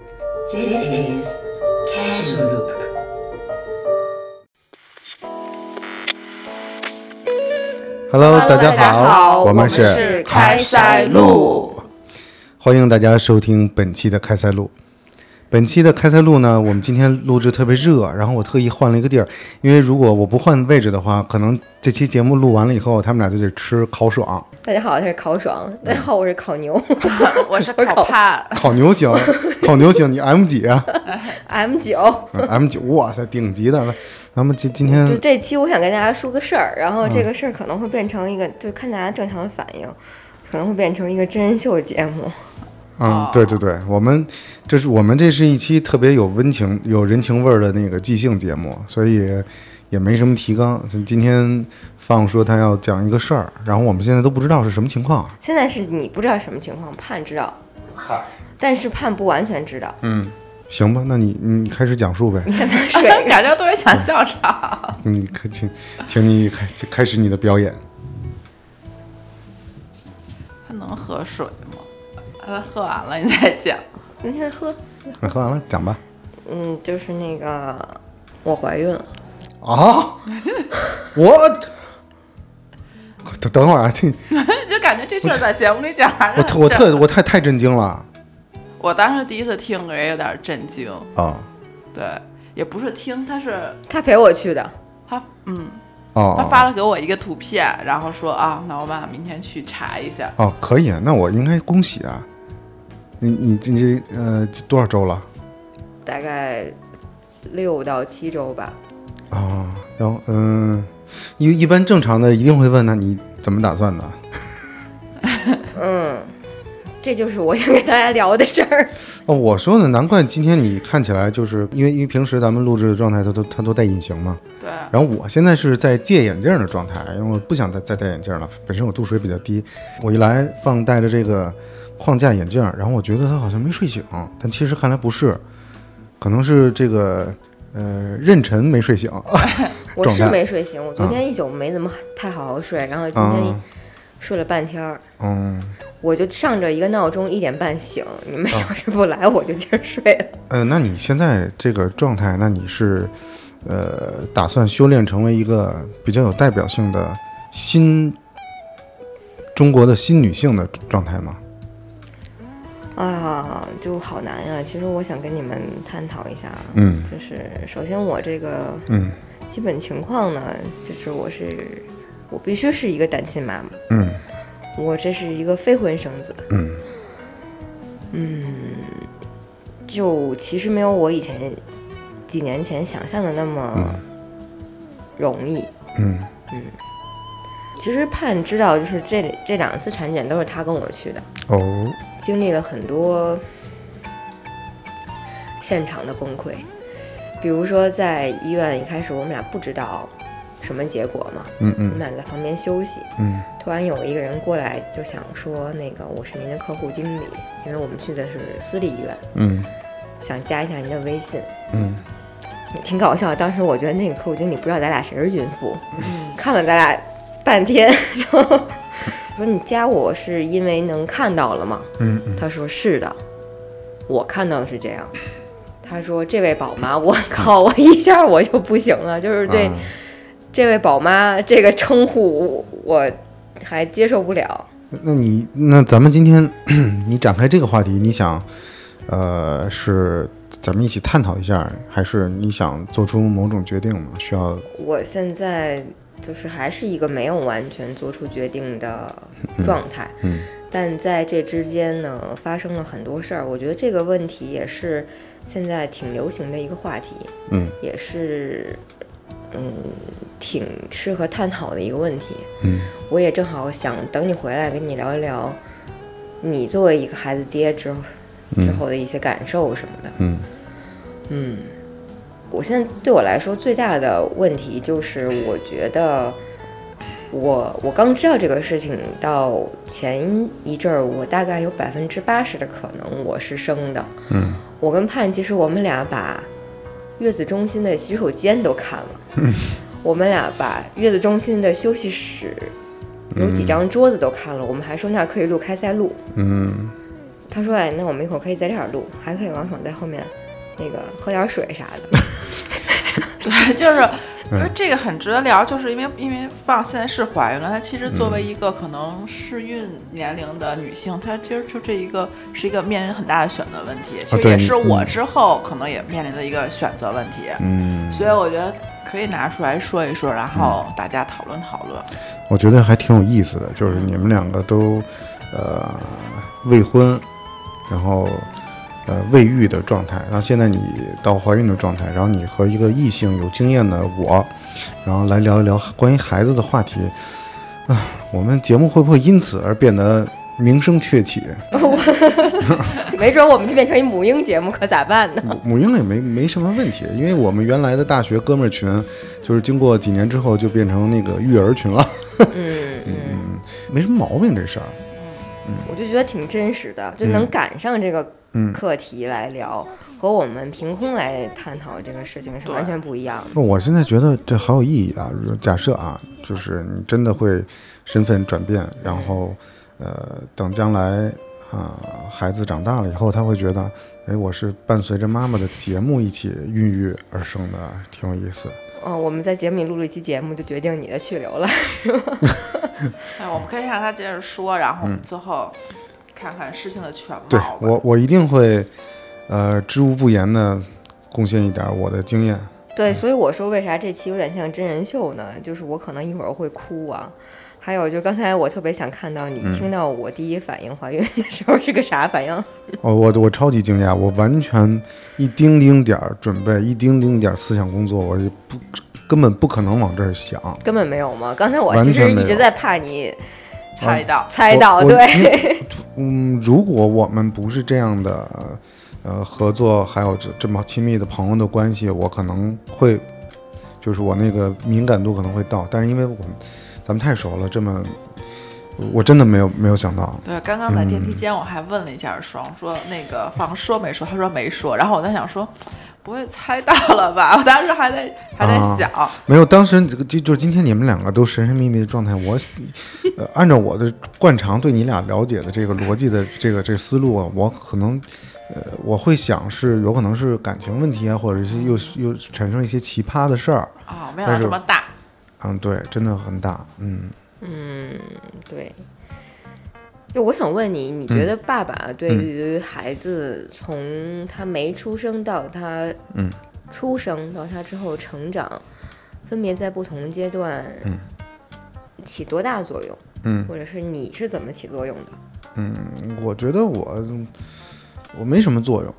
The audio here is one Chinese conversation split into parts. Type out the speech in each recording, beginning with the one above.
This is Casual Loop. Hello，大家大家好我我们是是开塞露，欢迎大家收听本期的开塞露。本期的开塞露呢，我们今天录制特别热，然后我特意换了一个地儿，因为如果我不换位置的话，可能这期节目录完了以后，他们俩就得吃烤爽。大家好，他是烤爽。大家好，我是烤牛 我是烤烤帕，烤牛行，烤牛行，你 M 几啊，M 九。嗯？M 九，哇塞，顶级的了。咱们今今天就这期，我想跟大家说个事儿，然后这个事儿可能会变成一个，就看大家正常的反应，可能会变成一个真人秀节目。嗯，对对对，我们这是我们这是一期特别有温情、有人情味儿的那个即兴节目，所以也没什么提纲。今天放说他要讲一个事儿，然后我们现在都不知道是什么情况。现在是你不知道什么情况，盼知道，嗨，但是盼不完全知道。嗯，行吧，那你你开始讲述呗。感觉特别想笑场。你可请，请你开开始你的表演。他能喝水吗？呃，喝完了你再讲。你先喝。那喝完了讲吧。嗯，就是那个我怀孕了。啊，我等等会儿啊，这 就感觉这事儿在节目里讲还是我特我特我太太震惊了我当时第一次听，我也有点震惊。啊对，也不是听，他是他陪我去的。他嗯，哦他发了给我一个图片，然后说啊，那我爸明天去查一下。哦，可以，那我应该恭喜啊！你你这这呃多少周了？大概六到七周吧。哦，然后嗯，一一般正常的一定会问那你怎么打算的？嗯，这就是我想跟大家聊的事儿。哦，我说呢，难怪今天你看起来就是因为因为平时咱们录制的状态都都他都戴隐形嘛，对，然后我现在是在戒眼镜的状态，因为我不想再再戴眼镜了，本身我度数也比较低，我一来放戴着这个框架眼镜，然后我觉得他好像没睡醒，但其实看来不是，可能是这个呃妊娠没睡醒。我是没睡醒，我昨天一宿没怎么太好好睡，然后今天嗯睡了半天儿，嗯。我就上着一个闹钟，一点半醒。你们要是不来，我就接着睡了。呃，那你现在这个状态，那你是呃打算修炼成为一个比较有代表性的新中国的新女性的状态吗？啊，就好难呀。其实我想跟你们探讨一下，嗯。就是首先我这个嗯。基本情况呢，就是我是我必须是一个单亲妈妈，嗯。我这是一个非婚生子，嗯。就其实没有我以前几年前想象的那么容易。嗯。嗯其实盼知道，就是这这两次产检都是他跟我去的，哦。经历了很多现场的崩溃。比如说在医院一开始我们俩不知道什么结果嘛，嗯嗯。我们俩在旁边休息，嗯。突然有一个人过来就想说，那个我是您的客户经理，因为我们去的是私立医院，嗯。想加一下您的微信。嗯。挺搞笑。当时我觉得那个客户经理不知道咱俩谁是孕妇，看了咱俩半天，然后说你加我是因为能看到了吗？嗯嗯他说是的，我看到的是这样。他说这位宝妈，我靠，我一下我就不行了，就是对啊这位宝妈这个称呼我还接受不了。那你那咱们今天 你展开这个话题，你想呃是咱们一起探讨一下，还是你想做出某种决定吗？需要我现在就是还是一个没有完全做出决定的状态，嗯但在这之间呢，发生了很多事儿。我觉得这个问题也是现在挺流行的一个话题，嗯也是嗯挺适合探讨的一个问题。嗯我也正好想等你回来跟你聊一聊，你作为一个孩子爹之后之后的一些感受什么的。嗯嗯，我现在对我来说最大的问题就是，我觉得我我刚知道这个事情到前一阵儿，我大概有百分之八十的可能我是生的。嗯，我跟盼其实我们俩把月子中心的洗手间都看了，我们俩把月子中心的休息室有几张桌子都看了，我们还说那儿可以录开塞露。嗯他说：“哎，那我们一会儿可以在这儿录，还可以王爽在后面那个喝点水啥的。对，就是因为嗯这个很值得聊，就是因为因为放现在是怀孕了，她其实作嗯。为一个可能适孕年龄的女性，她其实就这一个是一个面临很大的选择问题，其实也是我嗯之后可能也面临的一个选择问题，嗯，所以我觉得可以拿出来说一说，然后大家讨论讨论。我觉得还挺有意思的，就是你们两个都呃未婚，然后呃未育的状态，然后现在你到怀孕的状态，然后你和一个异性有经验的我，然后来聊一聊关于孩子的话题啊，我们节目会不会因此而变得名声鹊起？没准我们就变成一 母婴节目，可咋办呢？母母婴也没没什么问题，因为我们原来的大学哥们儿群，就是经过几年之后就变成那个育儿群了，嗯嗯，没什么毛病这事儿。嗯我就觉得挺真实的，就能赶上这个嗯课题来聊，和我们凭空来探讨这个事情是完全不一样的。那我现在觉得这好有意义啊！假设啊，就是你真的会身份转变，然后呃，等将来啊、孩子长大了以后，他会觉得，哎，我是伴随着妈妈的节目一起孕育而生的，挺有意思。哦，我们在节目里录了一期节目，就决定你的去留了。哎，我们可以让他接着说，然后我们最后看看事情的全貌对。我，我一定会呃知无不言的贡献一点我的经验。对，所以我说为啥这期有点像真人秀呢？就是我可能一会儿会哭啊。还有，就刚才我特别想看到你听到我第一反应怀孕的时候是个啥反应？哦，我我超级惊讶，我完全一丁丁点儿准备，一丁丁点儿思想工作，我就不根本不可能往这儿想。根本没有吗？刚才我其实一直在怕你猜到，猜到，对，嗯，如果我们不是这样的，呃，合作还有这这么亲密的朋友的关系，我可能会，就是我那个敏感度可能会到，但是因为我们咱们太熟了，这么，我真的没有没有想到，对，刚刚在电嗯梯间我还问了一下双，说那个房说没说？他说没说。然后我在想说，不会猜到了吧？我当时还在还在啊想，没有。当时这个就就是今天你们两个都神神秘秘的状态，我，呃，按照我的惯常对你俩了解的这个逻辑的这个这个思路啊，我可能。呃，我会想是有可能是感情问题啊，或者是又又产生一些奇葩的事儿。啊、没想但是到这么大。嗯，对，真的很大。嗯，嗯，对。就我想问你，你觉得爸爸对于孩子从他没出生到他嗯。出生到他之后成长，分别在不同阶段嗯。起多大作用？嗯。或者是你是怎么起作用的？嗯，我觉得我我没什么作用，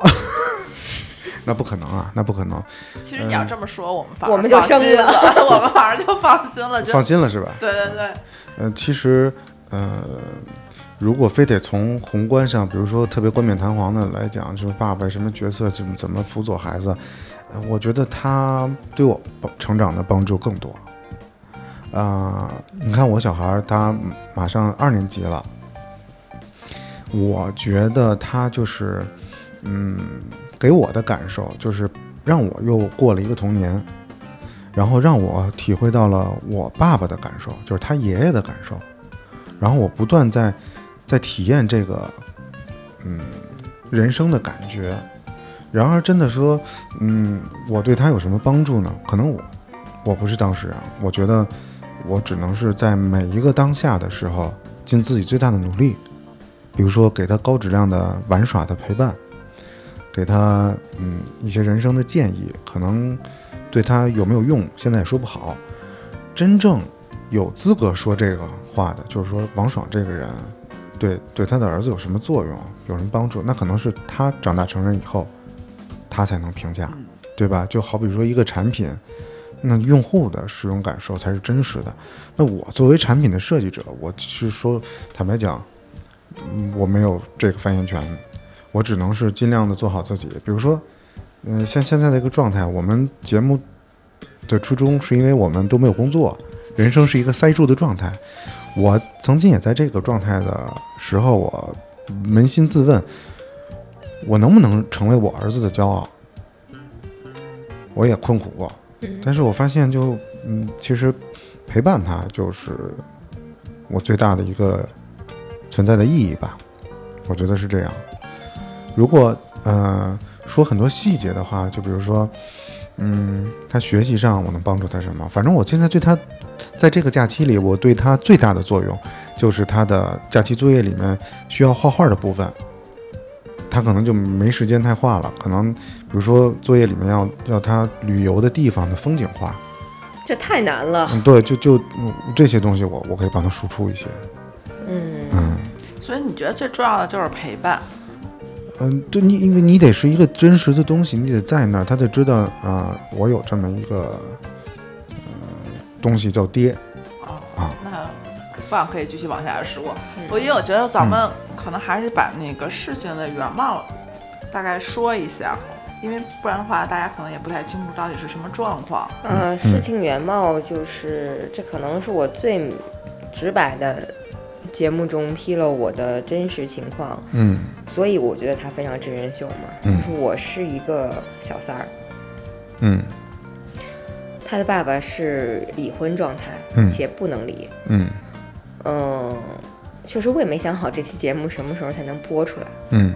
那不可能啊，那不可能，其实你要这么说，我们反而我们就放心生了了，我们反而就放心了，就放心了是吧？对对对，呃，其实呃，如果非得从宏观上，比如说特别冠冕堂皇的来讲，就是爸爸什么角色怎么怎么辅佐孩子，我觉得他对我成长的帮助更多。啊、你看我小孩儿他马上二年级了，我觉得他就是，嗯，给我的感受就是让我又过了一个童年，然后让我体会到了我爸爸的感受，就是他爷爷的感受，然后我不断在在体验这个嗯人生的感觉。然而，真的说，嗯，我对他有什么帮助呢？可能我我不是当事人，我觉得我只能是在每一个当下的时候尽自己最大的努力，比如说给他高质量的玩耍的陪伴，给他嗯一些人生的建议，可能对他有没有用，现在也说不好。真正有资格说这个话的，就是说王爽这个人，对对他的儿子有什么作用，有什么帮助，那可能是他长大成人以后，他才能评价，对吧？就好比说一个产品，那用户的使用感受才是真实的。那我作为产品的设计者，我是说，坦白讲，嗯我没有这个发言权，我只能是尽量的做好自己。比如说，嗯、像现在的一个状态，我们节目的初衷是因为我们都没有工作，人生是一个塞住的状态。我曾经也在这个状态的时候，我扪心自问，我能不能成为我儿子的骄傲？我也困苦过，但是我发现就嗯，其实陪伴他就是我最大的一个存在的意义吧。我觉得是这样。如果呃说很多细节的话，就比如说，嗯，他学习上我能帮助他什么？反正我现在对他，在这个假期里，我对他最大的作用就是他的假期作业里面需要画画的部分，他可能就没时间太画了，可能比如说作业里面要要他旅游的地方的风景画，这太难了。嗯，对，就就、嗯这些东西我我可以帮他输出一些，嗯，嗯。所以你觉得最重要的就是陪伴。嗯，对你，因为你得是一个真实的东西，你得在那儿，他得知道啊、我有这么一个呃东西叫爹，啊那饭可以继续往下说。我因为我觉得咱们可能还是把那个事情的原貌大概说一下，因为不然的话，大家可能也不太清楚到底是什么状况。嗯，事情原貌就是，这可能是我最直白的节目中披露我的真实情况，嗯。所以我觉得它非常真人秀嘛。嗯。就是我是一个小三儿，嗯他的爸爸是已婚状态，嗯。且不能离。嗯。嗯，确实我也没想好这期节目什么时候才能播出来。嗯。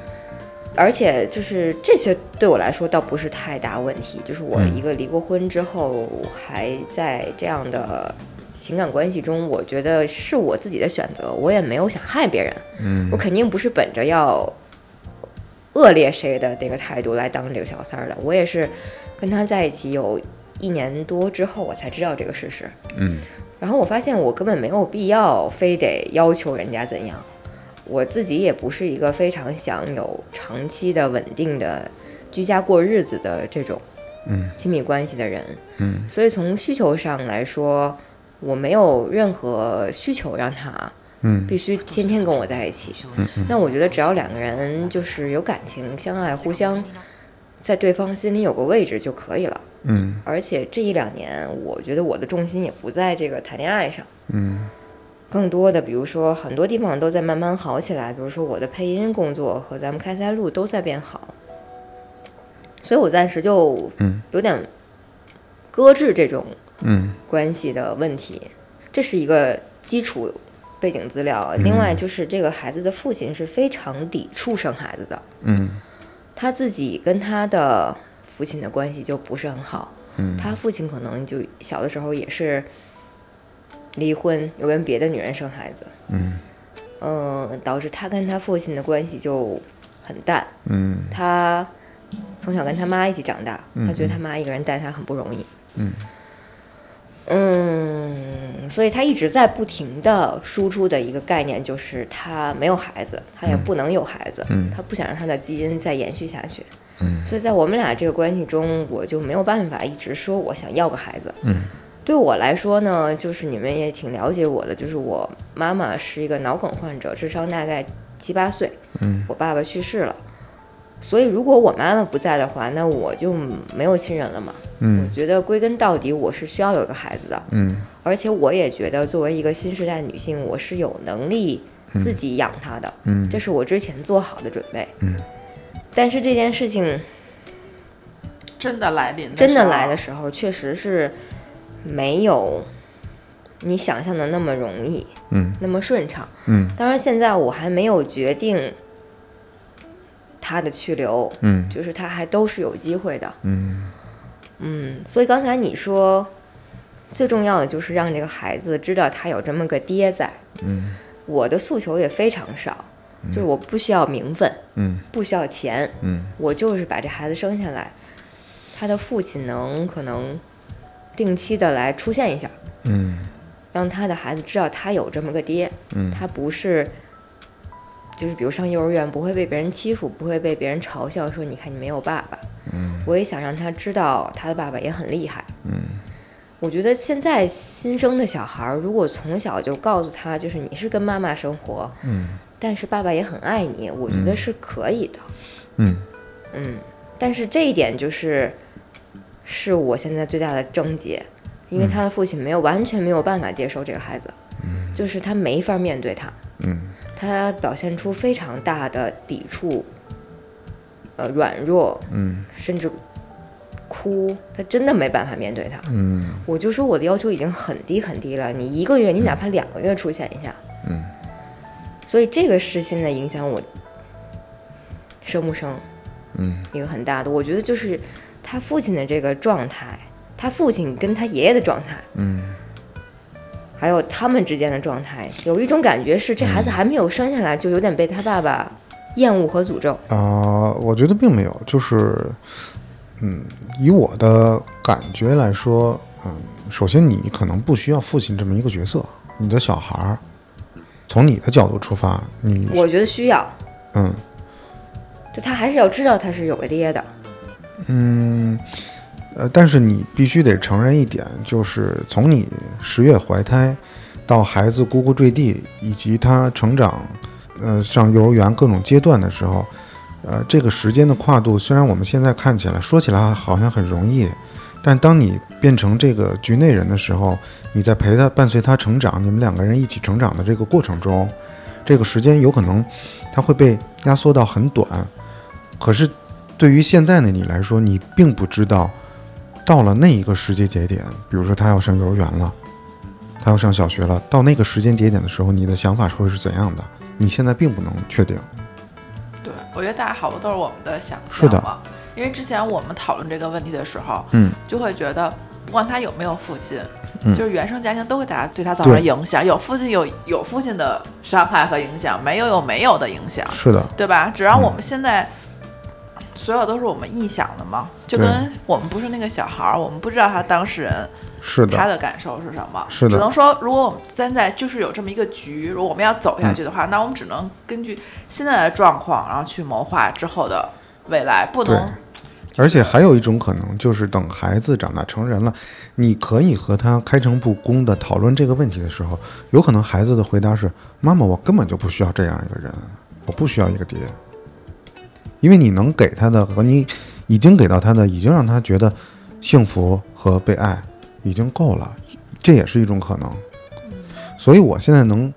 而且就是这些对我来说倒不是太大问题，就是我嗯。一个离过婚之后还在这样的情感关系中，我觉得是我自己的选择，我也没有想害别人，嗯。我肯定不是本着要恶劣谁的那个态度来当这个小三儿的，我也是跟他在一起有一年多之后，我才知道这个事实，嗯。然后我发现我根本没有必要非得要求人家怎样，我自己也不是一个非常想有长期的稳定的居家过日子的这种嗯。亲密关系的人，嗯。所以从需求上来说，我没有任何需求让他嗯。必须天天跟我在一起。嗯。那我觉得只要两个人就是有感情、相爱、互相在对方心里有个位置就可以了。嗯。而且这一两年，我觉得我的重心也不在这个谈恋爱上，嗯。更多的，比如说很多地方都在慢慢好起来，比如说我的配音工作和咱们开塞露都在变好，所以我暂时就嗯。有点搁置这种嗯。关系的问题，这是一个基础背景资料。另外就是这个孩子的父亲是非常抵触生孩子的，嗯。他自己跟他的父亲的关系就不是很好。嗯他父亲可能就小的时候也是离婚，又跟别的女人生孩子，嗯嗯，导致他跟他父亲的关系就很淡。嗯他从小跟他妈一起长大，嗯他觉得他妈一个人带他很不容易。嗯嗯，所以他一直在不停的输出的一个概念就是他没有孩子，他也不能有孩子，嗯他不想让他的基因再延续下去。嗯所以在我们俩这个关系中，我就没有办法一直说我想要个孩子。嗯。对我来说呢，就是你们也挺了解我的，就是我妈妈是一个脑梗患者，智商大概七八岁，嗯。我爸爸去世了，所以如果我妈妈不在的话，那我就没有亲人了嘛。嗯。我觉得归根到底，我是需要有一个孩子的，嗯。而且我也觉得作为一个新时代女性，我是有能力自己养他的，嗯。这是我之前做好的准备。嗯但是这件事情真的来临，真的来的时候，确实是没有你想象的那么容易，嗯那么顺畅。嗯当然，现在我还没有决定他的去留，嗯就是他还都是有机会的。嗯嗯，所以刚才你说，最重要的就是让这个孩子知道他有这么个爹在。嗯我的诉求也非常少，就是我不需要名分，嗯。不需要钱，嗯。我就是把这孩子生下来，他的父亲能可能定期的来出现一下，嗯。让他的孩子知道他有这么个爹，嗯。他不是。就是比如上幼儿园不会被别人欺负，不会被别人嘲笑说你看你没有爸爸。嗯。我也想让他知道他的爸爸也很厉害。嗯。我觉得现在新生的小孩儿，如果从小就告诉他，就是你是跟妈妈生活，嗯但是爸爸也很爱你，我觉得是可以的。嗯。嗯，但是这一点就是，是我现在最大的症结，因为他的父亲没有完全没有办法接受这个孩子，就是他没法面对他，嗯。他表现出非常大的抵触，呃，软弱，嗯。甚至哭，他真的没办法面对他。嗯。我就说我的要求已经很低很低了，你一个月，你哪怕两个月出现一下，嗯，所以这个是现在影响我生不生，嗯，一个很大的，我觉得就是他父亲的这个状态，他父亲跟他爷爷的状态，嗯，还有他们之间的状态，有一种感觉是这孩嗯。子还没有生下来就有点被他爸爸厌恶和诅咒。啊、我觉得并没有，就是，嗯，以我的感觉来说，嗯，首先你可能不需要父亲这么一个角色，你的小孩儿，从你的角度出发，你，我觉得需要，嗯就他还是要知道他是有个爹的。嗯，呃，但是你必须得承认一点，就是从你十月怀胎到孩子呱呱坠地，以及他成长，呃，上幼儿园各种阶段的时候，呃，这个时间的跨度，虽然我们现在看起来说起来好像很容易，但当你变成这个局内人的时候，你在陪他伴随他成长，你们两个人一起成长的这个过程中，这个时间有可能它会被压缩到很短，可是对于现在的你来说，你并不知道到了那一个时间节点，比如说他要上幼儿园了，他要上小学了，到那个时间节点的时候，你的想法会是怎样的？你现在并不能确定。对，我觉得大家好多都是我们的想是的。因为之前我们讨论这个问题的时候，嗯，就会觉得不管他有没有父亲，嗯就是原生家庭都会大家对他造成影响。有父亲有有父亲的伤害和影响，没有有没有的影响，是的，对吧？只要我嗯们现在。所有都是我们臆想的嘛，就跟我们不是那个小孩儿，我们不知道他当事人是的，他的感受是什么？是的只能说，如果我们现在就是有这么一个局，如果我们要走下去的嗯话，那我们只能根据现在的状况，然后去谋划之后的未来，不能而且还有一种可能，就是等孩子长大成人了，你可以和他开诚布公的讨论这个问题的时候，有可能孩子的回答是：“妈妈，我根本就不需要这样一个人，我不需要一个爹，因为你能给他的和你已经给到他的，已经让他觉得幸福和被爱已经够了，这也是一种可能。所以我现在能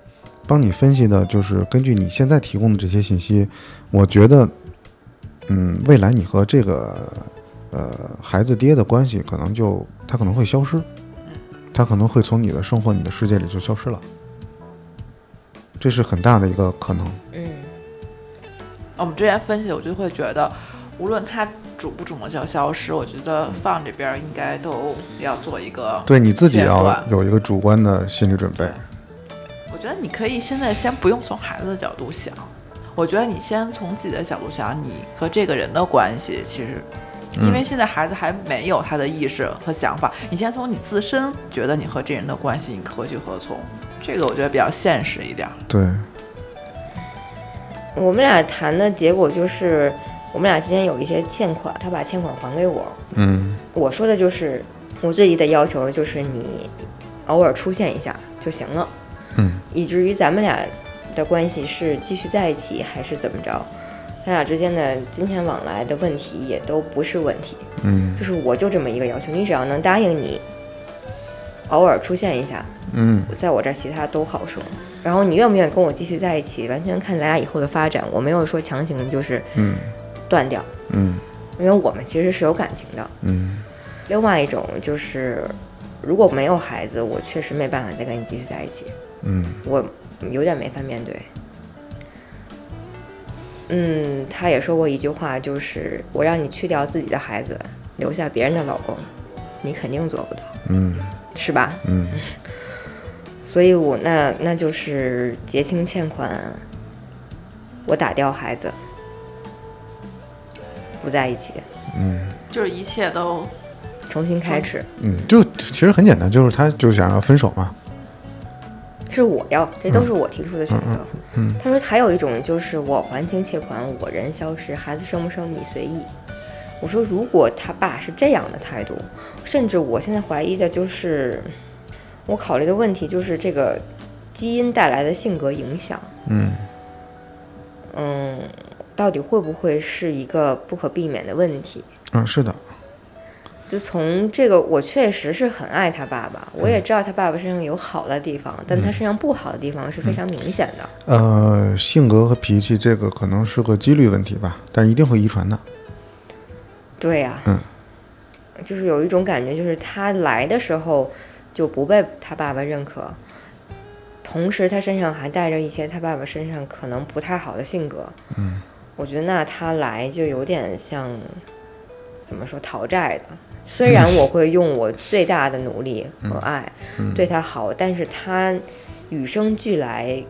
帮你分析的就是根据你现在提供的这些信息，我觉得。嗯，未来你和这个呃孩子爹的关系可能就他可能会消失，他可能会从你的生活、你的世界里就消失了，这是很大的一个可能。嗯，我们之前分析，我就会觉得，无论他主不主动叫消失，我觉得放这边应该都要做一个对你自己要有一个主观的心理准备。我觉得你可以现在先不用从孩子的角度想，我觉得你先从自己的角度想，你和这个人的关系，其实，因为现在孩子还没有他的意识和想法，你先从你自身觉得你和这人的关系，你何去何从，这个我觉得比较现实一点。对，我们俩谈的结果就是，我们俩之间有一些欠款，他把欠款还给我。嗯。我说的就是，我最低的要求就是你偶尔出现一下就行了，嗯。以至于咱们俩的关系是继续在一起还是怎么着，咱俩之间的金钱往来的问题也都不是问题。嗯就是我就这么一个要求，你只要能答应你偶尔出现一下，嗯在我这儿其他都好说。然后你愿不愿意跟我继续在一起，完全看咱俩以后的发展。我没有说强行就是嗯断掉，嗯因为我们其实是有感情的。嗯另外一种就是，如果没有孩子，我确实没办法再跟你继续在一起，嗯我有点没法面对。嗯，他也说过一句话，就是我让你去掉自己的孩子，留下别人的老公，你肯定做不到，嗯是吧？嗯所以我那那就是结清欠款，我打掉孩子，不在一起，嗯就是一切都重新开始。嗯，就其实很简单，就是他就想要分手嘛。是我要，这都是我提出的选择。他说还有一种就是我还清欠款，我人消失，孩子生不生你随意。我说如果他爸是这样的态度，甚至我现在怀疑的就是，我考虑的问题就是这个基因带来的性格影响，嗯嗯，到底会不会是一个不可避免的问题？嗯，是的，就从这个，我确实是很爱他爸爸，我也知道他爸爸身上有好的地方，但他身上不好的地方是非常明显的。呃，性格和脾气这个可能是个几率问题吧，但是一定会遗传的。对呀、嗯就是有一种感觉，就是他来的时候就不被他爸爸认可，同时他身上还带着一些他爸爸身上可能不太好的性格。嗯，我觉得那他来就有点像怎么说讨债的。虽然我会用我最大的努力和爱对他好，但是他与生俱来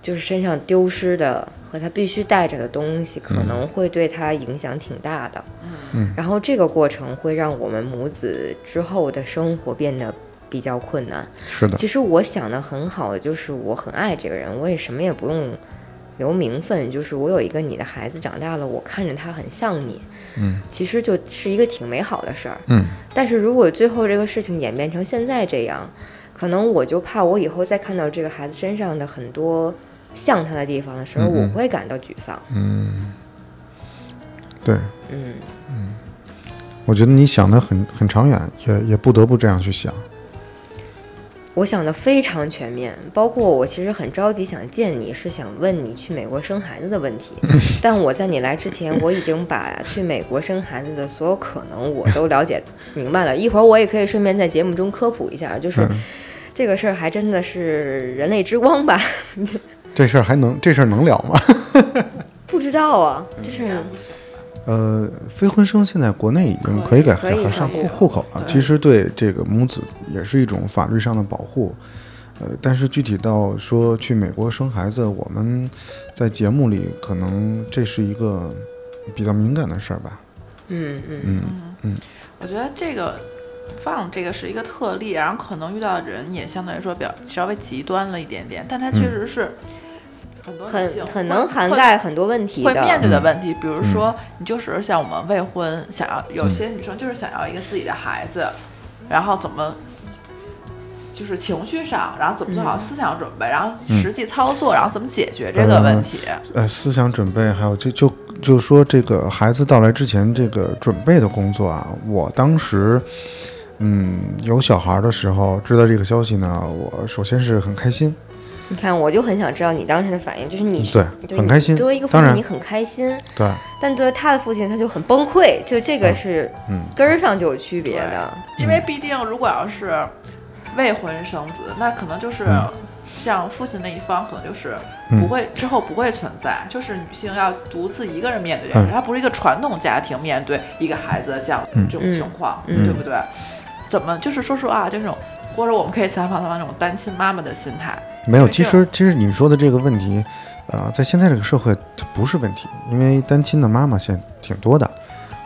就是身上丢失的和他必须带着的东西，可能会对他影响挺大的。嗯。然后这个过程会让我们母子之后的生活变得比较困难。是的，其实我想的很好，就是我很爱这个人，我也什么也不用留名分，就是我有一个你的孩子长大了，我看着他很像你，嗯，其实就是一个挺美好的事儿。嗯但是如果最后这个事情演变成现在这样，可能我就怕我以后再看到这个孩子身上的很多像他的地方的时候，我会感到沮丧。嗯，对，嗯嗯，我觉得你想的很很长远，也也不得不这样去想。我想的非常全面，包括我其实很着急想见你，是想问你去美国生孩子的问题。但我在你来之前，我已经把去美国生孩子的所有可能我都了解 明白了。一会儿我也可以顺便在节目中科普一下，就是嗯这个事儿还真的是人类之光吧？这事儿还能这事儿能聊吗？不知道啊，就是不行呃，非婚生现在国内已经可以给孩子上户户口了，其实对这个母子也是一种法律上的保护。呃，但是具体到说去美国生孩子，我们在节目里可能这是一个比较敏感的事儿吧。嗯嗯嗯嗯我觉得这个放这个是一个特例，然后可能遇到的人也相对来说比较稍微极端了一点点，但它确实是很很能涵盖很多问题会面。对的问题，比如说你就是像我们未婚想要，有些女生就是想要一个自己的孩子，然后怎么。就是情绪上，然后怎么做好思想准备，然后实际操作，然后怎么解决这个问题。呃，思想准备还有就就就说这个孩子到来之前这个准备的工作啊，我当时嗯有小孩的时候知道这个消息呢，我首先是很开心，你看，我就很想知道你当时的反应，就是你对对很开心作为一个父亲，你很开心，对，但对他的父亲他就很崩溃，就这个是嗯根儿上就有区别的。因为毕竟如果要是未婚生子，那可能就是嗯像父亲那一方，可能就是嗯不会、之后不会存在，就是女性要独自一个人面对这嗯个事，它不是一个传统家庭面对一个孩子的这样嗯这种情况，嗯对不对？怎么就是说实话，就这种，或者我们可以采访他们那种单亲妈妈的心态，没有，其实其实你说的这个问题，呃，在现在这个社会它不是问题，因为单亲的妈妈现在挺多的，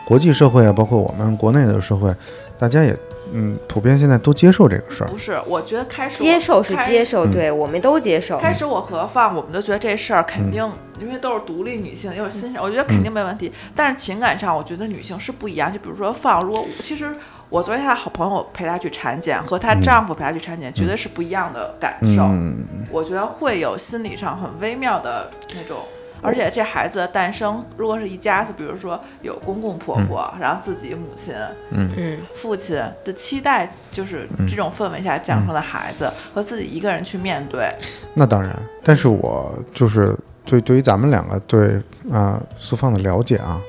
国际社会啊，包括我们国内的社会，大家也嗯普遍现在都接受这个事儿不。是？我觉得开始接受是接受，嗯对我们都接受。开始我和放，我们都觉得这事儿肯定，嗯因为都是独立女性，又是新生，我觉得肯定没问题。但是情感上，我觉得女性是不一样。就比如说放，如果其实我作为她的好朋友陪她去产检，和她丈夫陪她去产检，绝对是不一样的感受。嗯，我觉得会有心理上很微妙的那种。而且这孩子的诞生，如果是一家子，比如说有公公婆婆，然后自己母亲、嗯，父亲的期待，就是这种氛围下降生的孩子，和自己一个人去面对，那当然，但是我就是对对于咱们两个对啊、苏放的了解啊，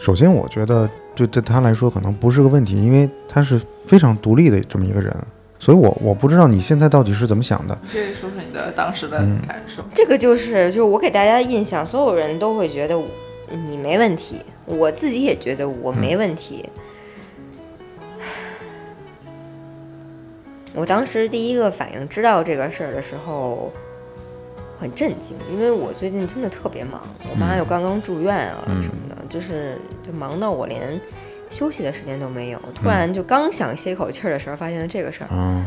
首先我觉得对对他来说可能不是个问题，因为他是非常独立的这么一个人，所以我我不知道你现在到底是怎么想的。你可以说说你的当时的嗯感受。这个就是就是我给大家的印象，所有人都会觉得你没问题，我自己也觉得我没问题。我当时第一个反应知道这个事儿的时候，很震惊，因为我最近真的特别忙，我妈又刚刚住院啊嗯什么的，就是就忙到我连休息的时间都没有。突然就刚想歇口气儿的时候，发现了这个事儿。嗯，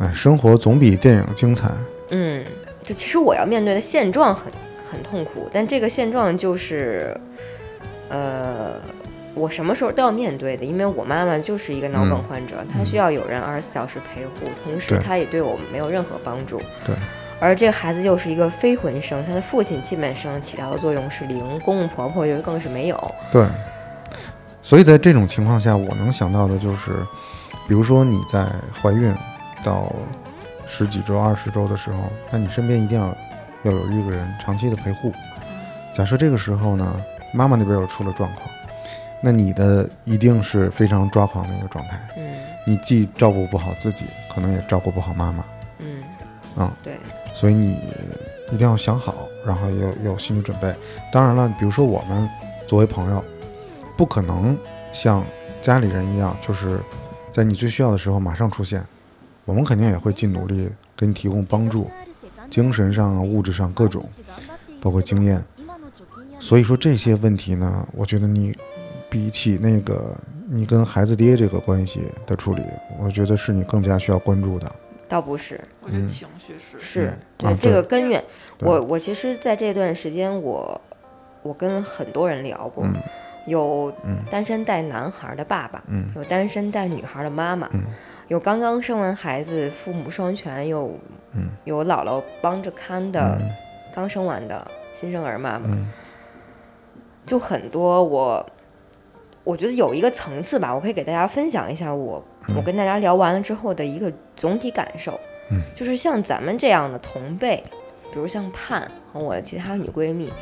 哎，生活总比电影精彩。嗯，就其实我要面对的现状很很痛苦，但这个现状就是，呃，我什么时候都要面对的，因为我妈妈就是一个脑梗嗯患者，她需要有人二十四小时陪护，同时她也对我没有任何帮助。对。而这个孩子又是一个非婚生，他的父亲基本上起到的作用是零，公公婆婆就更是没有。对，所以在这种情况下，我能想到的就是，比如说你在怀孕到十几周、二十周的时候，那你身边一定要要有一个人长期的陪护。假设这个时候呢，妈妈那边又出了状况，那你的一定是非常抓狂的一个状态。嗯你既照顾不好自己，可能也照顾不好妈妈。嗯，嗯，对，所以你一定要想好，然后有有心理准备。当然了，比如说我们作为朋友，不可能像家里人一样，就是在你最需要的时候马上出现。我们肯定也会尽努力给你提供帮助，精神上、物质上各种，包括经验。所以说这些问题呢，我觉得你比起那个你跟孩子爹这个关系的处理，我觉得是你更加需要关注的。倒不是，我觉得情绪是是嗯对、啊这个根源。我我其实在这段时间，我我跟很多人聊过，嗯有嗯单身带男孩的爸爸，嗯有单身带女孩的妈妈，嗯有刚刚生完孩子父母双全，有、嗯有姥姥帮着看的、嗯刚生完的新生儿妈妈，嗯就很多我。我觉得有一个层次吧，我可以给大家分享一下我、我跟大家聊完了之后的一个总体感受，嗯。就是像咱们这样的同辈，比如像盼和我的其他女闺蜜，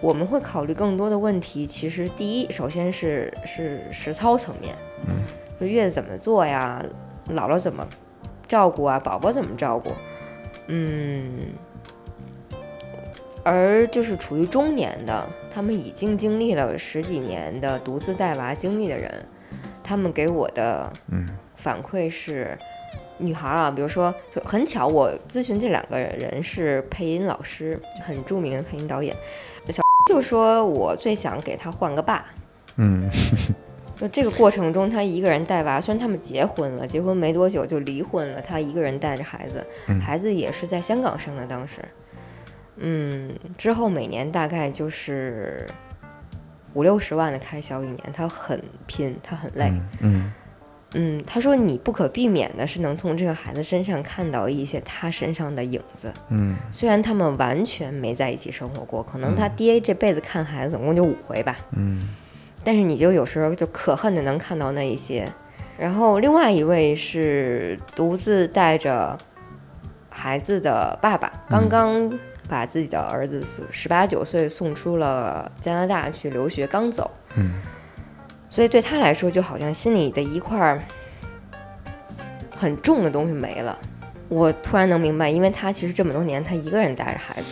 我们会考虑更多的问题。其实第一，首先是是实操层面，嗯，就月子怎么做呀，姥姥怎么照顾啊，宝宝怎么照顾，嗯，而就是处于中年的，他们已经经历了十几年的独自带娃经历的人，他们给我的嗯反馈是，女孩啊，比如说就很巧，我咨询这两个人是配音老师，很著名的配音导演，小就说我最想给他换个爸。嗯。就这个过程中，他一个人带娃，虽然他们结婚了，结婚没多久就离婚了，他一个人带着孩子，嗯孩子也是在香港生的，当时，嗯，之后每年大概就是五六十万的开销一年，他很拼，他很累，嗯嗯嗯，他说你不可避免的是能从这个孩子身上看到一些他身上的影子，嗯。虽然他们完全没在一起生活过，可能他爹这辈子看孩子总共就五回吧，嗯。但是你就有时候就可恨的能看到那一些。然后另外一位是独自带着孩子的爸爸，刚刚把自己的儿子十八九岁送出了加拿大去留学，刚走，嗯所以对他来说就好像心里的一块儿很重的东西没了。我突然能明白，因为他其实这么多年他一个人带着孩子，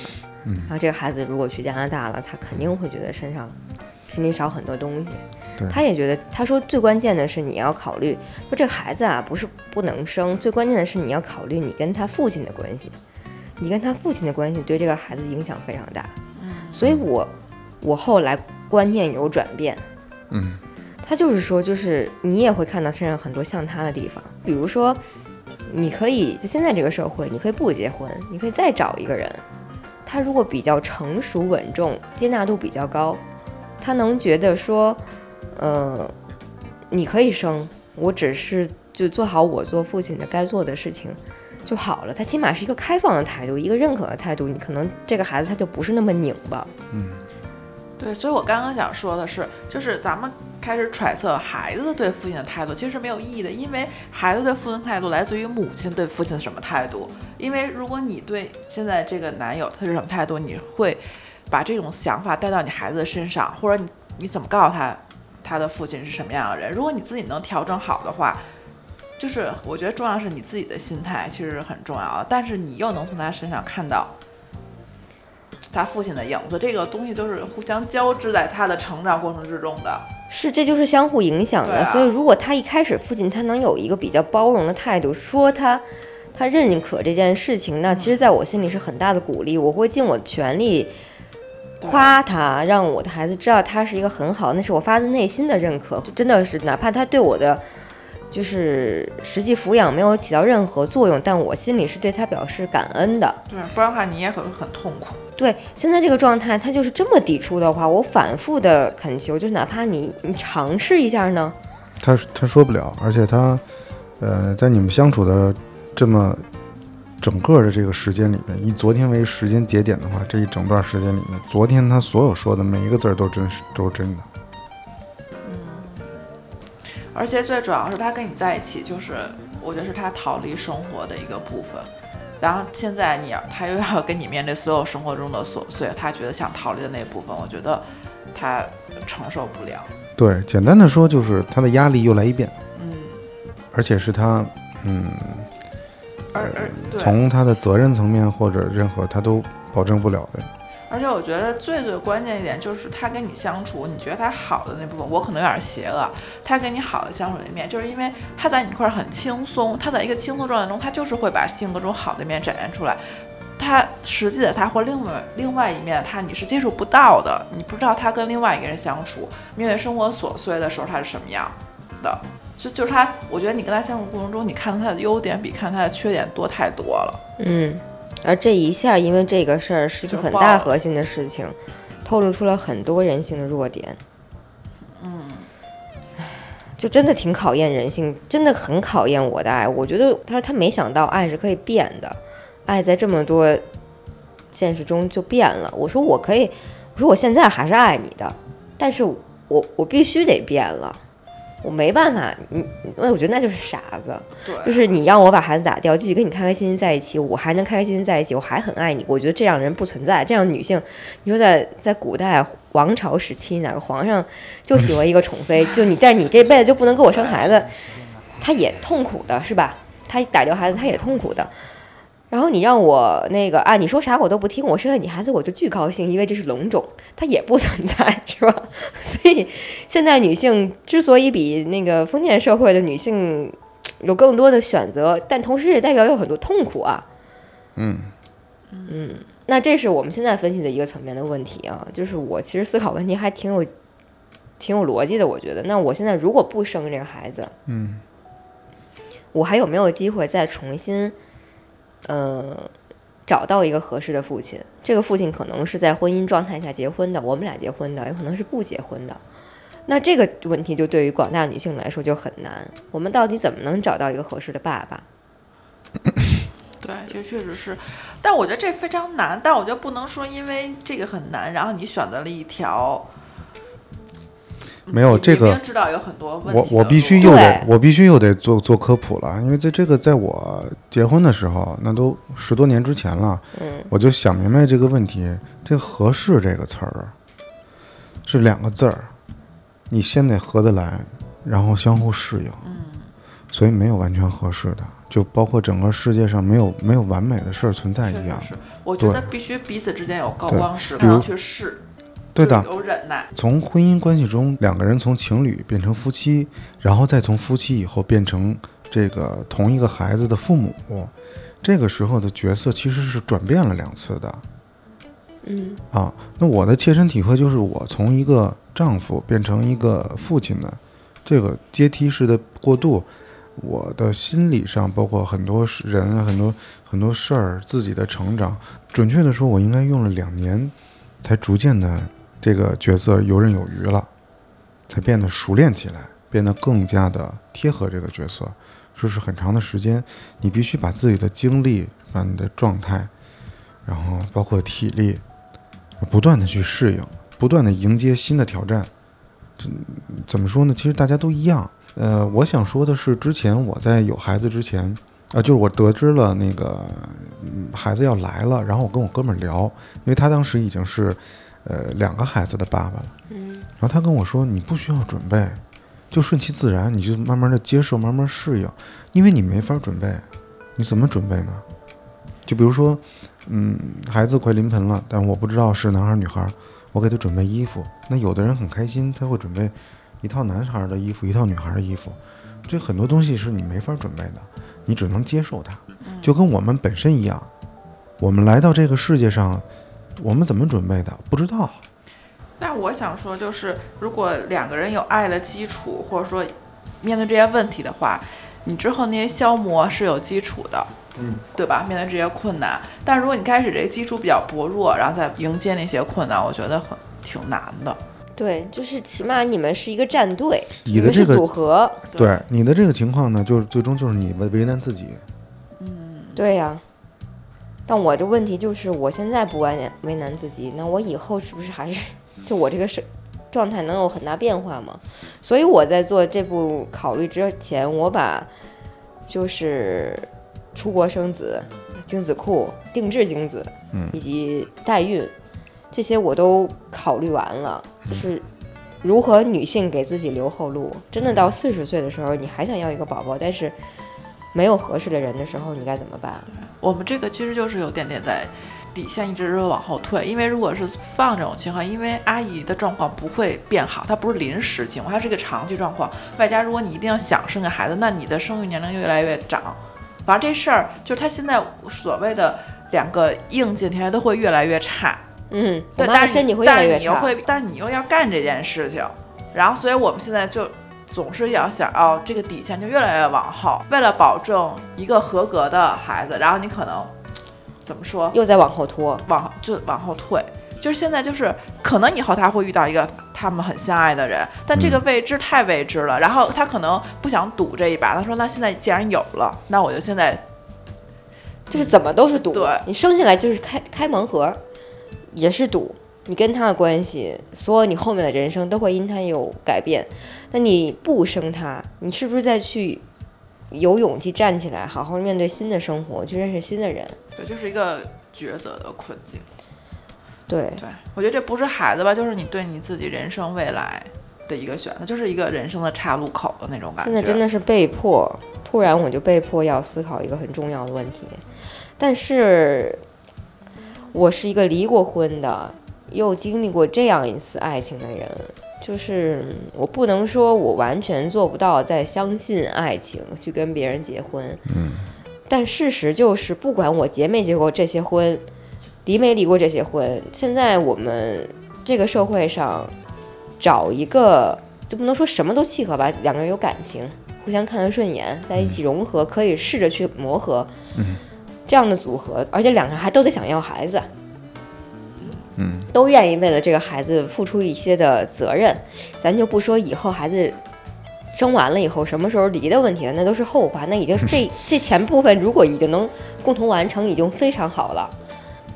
嗯然后这个孩子如果去加拿大了，他肯定会觉得身上心里少很多东西。他也觉得，他说最关键的是你要考虑，说这个孩子啊不是不能生，最关键的是你要考虑你跟他父亲的关系，你跟他父亲的关系对这个孩子影响非常大。所以我我后来观念有转变，嗯他就是说，就是你也会看到身上很多像他的地方，比如说，你可以就现在这个社会，你可以不结婚，你可以再找一个人，他如果比较成熟稳重，接纳度比较高，他能觉得说，呃，你可以生，我只是就做好我做父亲的该做的事情就好了。他起码是一个开放的态度，一个认可的态度，你可能这个孩子他就不是那么拧巴。嗯对，所以我刚刚想说的是，就是咱们开始揣测孩子对父亲的态度，其实是没有意义的，因为孩子对父亲态度来自于母亲对父亲什么态度。因为如果你对现在这个男友他是什么态度，你会把这种想法带到你孩子的身上，或者你你怎么告诉他他的父亲是什么样的人？如果你自己能调整好的话。就是我觉得重要是你自己的心态，其实是很重要的，但是你又能从他身上看到他父亲的影子，这个东西都是互相交织在他的成长过程之中的。是，这就是相互影响的。啊所以，如果他一开始父亲他能有一个比较包容的态度，说他他认可这件事情，那其实在我心里是很大的鼓励。我会尽我的全力夸他，让我的孩子知道他是一个很好，那是我发自内心的认可。真的是，哪怕他对我的就是实际抚养没有起到任何作用，但我心里是对他表示感恩的。对，不然的话你也很很痛苦。对，现在这个状态，他就是这么抵触的话，我反复的恳求，就是哪怕你你尝试一下呢，他他说不了，而且他，呃，在你们相处的这么整个的这个时间里面，以昨天为时间节点的话，这一整段时间里面，昨天他所有说的每一个字儿都真实，都是真的。而且最主要是他跟你在一起，就是我觉得是他逃离生活的一个部分。然后现在你要他又要跟你面对所有生活中的琐碎，他觉得想逃离的那部分，我觉得他承受不了。对，简单的说就是他的压力又来一遍，嗯，而且是他，嗯，而而从他的责任层面或者任何他都保证不了的。而且我觉得最最关键一点就是他跟你相处，你觉得他好的那部分，我可能有点邪恶。他跟你好的相处那面，就是因为他在你一块很轻松，他在一个轻松状态中，他就是会把性格中好的一面展现出来。他实际的他或另外另外一面他你是接触不到的，你不知道他跟另外一个人相处，面对生活琐碎的时候他是什么样的。就就是他，我觉得你跟他相处过程中，你看到他的优点比看他的缺点多太多了。嗯，而这一下，因为这个事儿是一个很大核心的事情，透露出了很多人性的弱点。嗯，就真的挺考验人性，真的很考验我的爱。我觉得他说他没想到爱是可以变的，爱在这么多现实中就变了。我说我可以，我说我现在还是爱你的，但是我我必须得变了。我没办法，你那我觉得那就是傻子，对，就是你让我把孩子打掉，继续跟你开开心心在一起，我还能开开心心在一起，我还很爱你。我觉得这样人不存在，这样女性，你说在在古代王朝时期，哪个皇上就喜欢一个宠妃，就你，但是你这辈子就不能给我生孩子，他也痛苦的是吧？他打掉孩子，他也痛苦的。然后你让我那个啊，你说啥我都不听，我生了你孩子我就巨高兴，因为这是龙种，它也不存在，是吧？所以现在女性之所以比那个封建社会的女性有更多的选择，但同时也代表有很多痛苦啊。嗯嗯，那这是我们现在分析的一个层面的问题啊，就是我其实思考问题还挺有挺有逻辑的，我觉得。那我现在如果不生这个孩子，嗯，我还有没有机会再重新？呃，找到一个合适的父亲，这个父亲可能是在婚姻状态下结婚的，我们俩结婚的，也可能是不结婚的。那这个问题就对于广大女性来说就很难。我们到底怎么能找到一个合适的爸爸？对，这确实是，但我觉得这非常难。但我觉得不能说因为这个很难，然后你选择了一条。没有这个，知道有很多问题。我我必须又得我必须又得做做科普了，因为在这个在我结婚的时候，那都十多年之前了。嗯，我就想明白这个问题，这个合适这个词儿是两个字儿，你先得合得来，然后相互适应。嗯，所以没有完全合适的，就包括整个世界上没有没有完美的事儿存在一样。是，我觉得必须彼此之间有高光时刻去试。对的，有忍耐。从婚姻关系中，两个人从情侣变成夫妻，然后再从夫妻以后变成这个同一个孩子的父母，这个时候的角色其实是转变了两次的。嗯，啊，那我的切身体会就是，我从一个丈夫变成一个父亲的这个阶梯式的过渡，我的心理上包括很多人、很多很多事儿，自己的成长，准确的说，我应该用了两年，才逐渐的。这个角色游刃有余了，才变得熟练起来，变得更加的贴合这个角色。说是很长的时间，你必须把自己的精力、把你的状态，然后包括体力，不断的去适应，不断的迎接新的挑战。怎怎么说呢？其实大家都一样。呃，我想说的是，之前我在有孩子之前，啊，就是我得知了那个孩子要来了，然后我跟我哥们儿聊，因为他当时已经是。呃，两个孩子的爸爸了，嗯，然后他跟我说：“你不需要准备，就顺其自然，你就慢慢的接受，慢慢适应，因为你没法准备，你怎么准备呢？就比如说，嗯，孩子快临盆了，但我不知道是男孩女孩，我给他准备衣服，那有的人很开心，他会准备一套男孩的衣服，一套女孩的衣服，这很多东西是你没法准备的，你只能接受它，就跟我们本身一样，我们来到这个世界上。”我们怎么准备的？不知道。但我想说，就是如果两个人有爱的基础，或者说面对这些问题的话，你之后那些消磨是有基础的，嗯，对吧？面对这些困难，但如果你开始这个基础比较薄弱，然后再迎接那些困难，我觉得很挺难的。对，就是起码你们是一个战队，你的这个组合。对你的这个情况呢，就是最终就是你为为难自己。嗯，对呀。但我这问题就是，我现在不为难为难自己，那我以后是不是还是就我这个是状态能有很大变化吗？所以我在做这步考虑之前，我把就是出国生子、精子库、定制精子，嗯，以及代孕这些我都考虑完了，就是如何女性给自己留后路。真的到四十岁的时候，你还想要一个宝宝，但是。没有合适的人的时候，你该怎么办？我们这个其实就是有点点在底线一直是往后退，因为如果是放这种情况，因为阿姨的状况不会变好，她不是临时情况，她是一个长期状况。外加如果你一定要想生个孩子，那你的生育年龄越来越长，反正这事儿就是她现在所谓的两个硬件条件都会越来越差。嗯，我对，但是你但是。你又会，但是你又要干这件事情，然后所以我们现在就总是要想，要，这个底线就越来越往后，为了保证一个合格的孩子，然后你可能怎么说，又在往后拖。往就往后退。就是现在，就是可能以后他会遇到一个他们很相爱的人，但这个未知太未知了。然后他可能不想赌这一把，他说：“那现在既然有了，那我就现在就是怎么都是赌。对你生下来就是开开盲盒，也是赌。你跟他的关系，所有你后面的人生都会因他有改变。那你不生他，你是不是再去有勇气站起来，好好面对新的生活，去认识新的人？对，就是一个抉择的困境。”对，对，我觉得这不是孩子吧，就是你对你自己人生未来的一个选择，就是一个人生的岔路口的那种感觉。现在真的是被迫，突然我就被迫要思考一个很重要的问题。但是，我是一个离过婚的，又经历过这样一次爱情的人，就是我不能说我完全做不到再相信爱情去跟别人结婚。嗯。但事实就是，不管我结没结过这些婚，离没离过这些婚，现在我们这个社会上找一个，就不能说什么都契合吧，两个人有感情，互相看得顺眼，在一起融合，可以试着去磨合，这样的组合，而且两个人还都得想要孩子，嗯，都愿意为了这个孩子付出一些的责任，咱就不说以后孩子。生完了以后，什么时候离的问题了，那都是后话。那已经是这 这前部分，如果已经能共同完成，已经非常好了。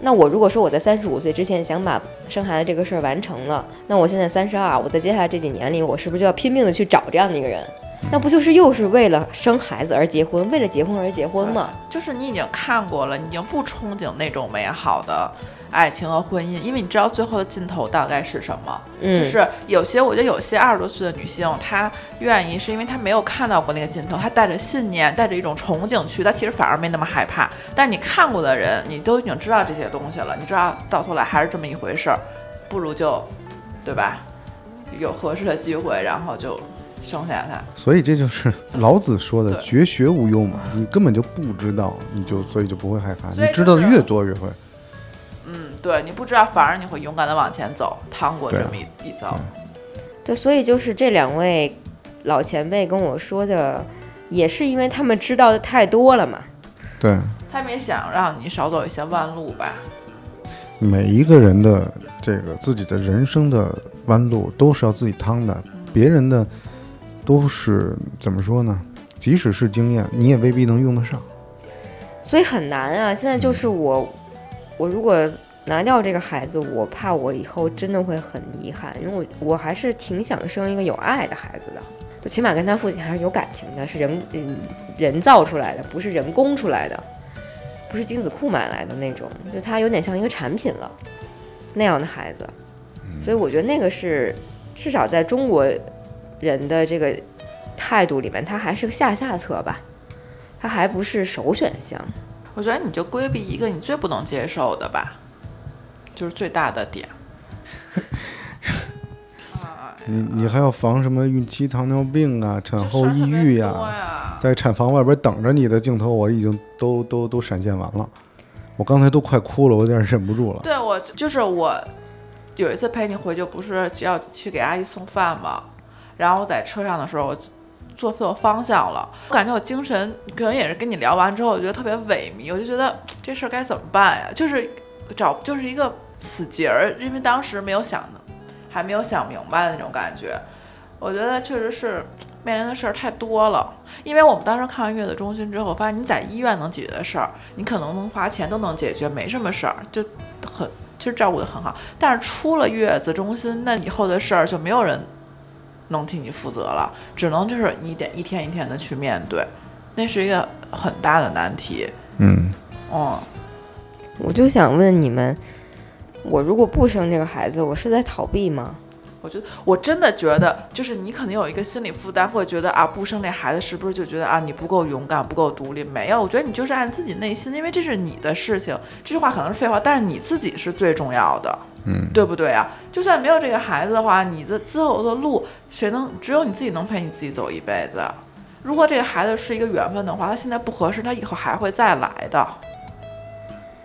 那我如果说我在三十五岁之前想把生孩子这个事儿完成了，那我现在三十二，我在接下来这几年里，我是不是就要拼命的去找这样的一个人？那不就是又是为了生孩子而结婚，为了结婚而结婚吗？就是你已经看过了，你已经不憧憬那种美好的爱情和婚姻，因为你知道最后的尽头大概是什么。嗯，就是有些，我觉得有些二十多岁的女性，她愿意是因为她没有看到过那个尽头，她带着信念，带着一种憧憬去，她其实反而没那么害怕。但你看过的人，你都已经知道这些东西了，你知道到头来还是这么一回事儿，不如就，对吧？有合适的机会，然后就生下他。所以这就是老子说的“绝学无忧”嘛，你根本就不知道，你就所以就不会害怕，你知道的越多越会。嗯，对你不知道，反而你会勇敢的往前走，趟过这么一一遭。对，所以就是这两位老前辈跟我说的，也是因为他们知道的太多了嘛。对，他们也想让你少走一些弯路吧。每一个人的这个自己的人生的弯路都是要自己趟的，别人的都是怎么说呢？即使是经验，你也未必能用得上。所以很难啊。现在就是我，我如果拿掉这个孩子，我怕我以后真的会很遗憾，因为我我还是挺想生一个有爱的孩子的，就起码跟他父亲还是有感情的，是人嗯人造出来的，不是人工出来的，不是精子库买来的那种，就他有点像一个产品了那样的孩子。所以我觉得那个是至少在中国人的这个态度里面，他还是个下下策吧。他还不是首选项。我觉得你就规避一个你最不能接受的吧，就是最大的点。你你还要防什么孕期糖尿病啊、产后抑郁呀、在产房外边等着你的镜头，我已经都都都闪现完了。我刚才都快哭了，我有点忍不住了。对我就是我有一次陪你回去，不是要去给阿姨送饭吗？然后我在车上的时候，我做错方向了，我感觉我精神可能也是跟你聊完之后，我觉得特别萎靡，我就觉得这事儿该怎么办呀？就是找就是一个死结儿，因为当时没有想还没有想明白的那种感觉。我觉得确实是面临的事儿太多了，因为我们当时看完月子中心之后，发现你在医院能解决的事儿，你可能能花钱都能解决，没什么事儿，就很其实照顾得很好。但是出了月子中心，那以后的事儿就没有人能替你负责了，只能就是你得一天一天的去面对，那是一个很大的难题。嗯，嗯，我就想问你们，我如果不生这个孩子，我是在逃避吗？我觉得，我真的觉得，就是你可能有一个心理负担，会觉得啊，不生这孩子是不是就觉得啊，你不够勇敢，不够独立？没有，我觉得你就是按自己内心，因为这是你的事情。这句话可能是废话，但是你自己是最重要的，嗯，对不对啊？就算没有这个孩子的话，你的之后的路，谁能只有你自己能陪你自己走一辈子？如果这个孩子是一个缘分的话，他现在不合适，他以后还会再来的。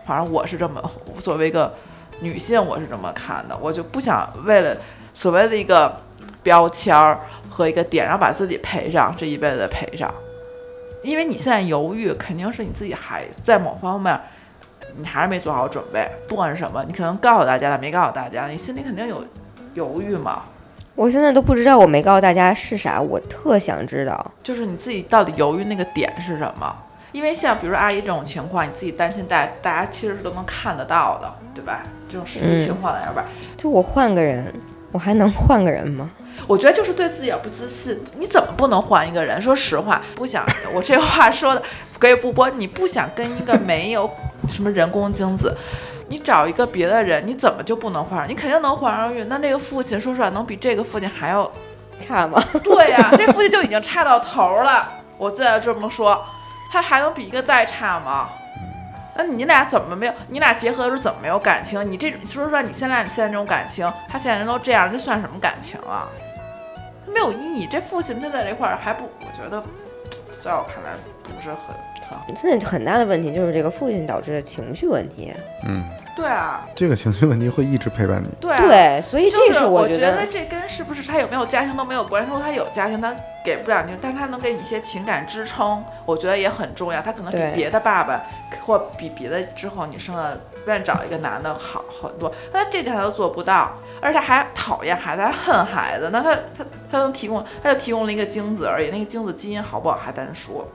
反正我是这么，作为一个女性，我是这么看的，我就不想为了。所谓的一个标签儿和一个点，然后把自己赔上，这一辈子赔上，因为你现在犹豫，肯定是你自己还在某方面，你还是没做好准备。不管是什么，你可能告诉大家了，没告诉大家，你心里肯定有犹豫嘛。我现在都不知道我没告诉大家是啥，我特想知道，就是你自己到底犹豫那个点是什么？因为像比如说阿姨这种情况，你自己担心，大大家其实都能看得到的，对吧？这种实际情况在那边，就我换个人。我还能换个人吗？我觉得就是对自己也不自信。你怎么不能换一个人？说实话，不想我这话说的可以不播。你不想跟一个没有什么人工精子，你找一个别的人，你怎么就不能换？你肯定能怀上孕。那那个父亲说实话，能比这个父亲还要差吗？对呀，这父亲就已经差到头了。我再这么说，他还能比一个再差吗？那你俩怎么没有？你俩结合的时候怎么没有感情？你这说实话，你现在你现在这种感情，他现在人都这样，这算什么感情啊？没有意义。这父亲他在这块儿还不，我觉得，在我看来不是很好。现在很大的问题就是这个父亲导致的情绪问题。嗯。对啊，这个情绪问题会一直陪伴你。对对，所以这是我觉得这跟是不是他有没有家庭都没有关系。如果他有家庭，他给不了你，但是他能给你一些情感支撑，我觉得也很重要。他可能比别的爸爸或比别的之后你生了愿意找一个男的好很多，那这点他都做不到，而且还讨厌孩子，还恨孩子。那他他他能提供，他就提供了一个精子而已，那个精子基因好不好还单说。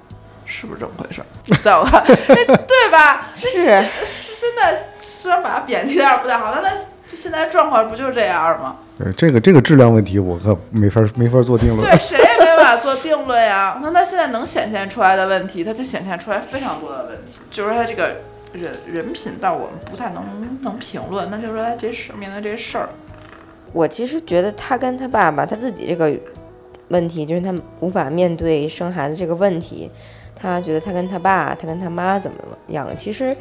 是不是这么回事？在我看，对吧？是是现在虽然把它贬低点不太好，但它现在状况不就是这样吗？对，这个这个质量问题我可没法没法做定论。对，谁也没法做定论呀。那它现在能显现出来的问题，它就显现出来非常多的问题。就是它这个人人品，但我们不太能能评论。那就是说他这事面对这事儿，我其实觉得他跟他爸爸他自己这个问题，就是他无法面对生孩子这个问题。他觉得他跟他爸，他跟他妈怎么样？其实，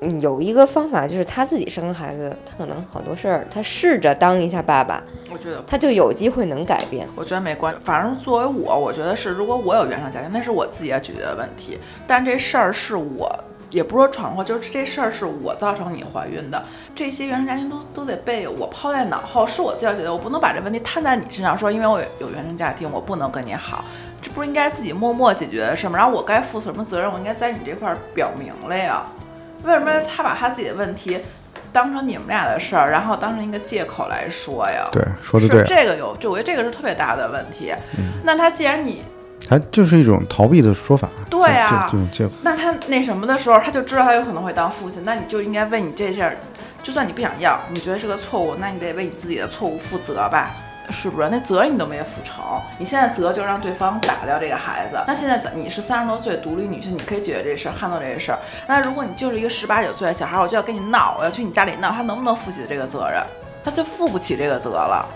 嗯，有一个方法就是他自己生孩子，他可能好多事儿，他试着当一下爸爸，我觉得他就有机会能改变。我觉得没关系，反正作为我，我觉得是，如果我有原生家庭，那是我自己要解决的问题。但这事儿是我，也不是说闯祸，就是这事儿是我造成你怀孕的，这些原生家庭都都得被我抛在脑后，是我自己要解决，我不能把这问题摊在你身上，说因为我有原生家庭，我不能跟你好。这不是应该自己默默解决的事吗？然后我该负什么责任？我应该在你这块表明了呀。为什么他把他自己的问题当成你们俩的事儿，然后当成一个借口来说呀？对，说的对。这个有，就我觉得这个是特别大的问题。那他既然你，他就是一种逃避的说法。对啊，这种借口。那他那什么的时候，他就知道他有可能会当父亲，那你就应该为你这事儿，就算你不想要，你觉得是个错误，那你得为你自己的错误负责吧。是不是那责任你都没负成？你现在责就让对方打掉这个孩子。那现在你是三十多岁独立女性，你可以解决这事儿，handle 这个事儿。那如果你就是一个十八九岁的小孩，我就要跟你闹，我要去你家里闹，他能不能负起这个责任？他就负不起这个责了，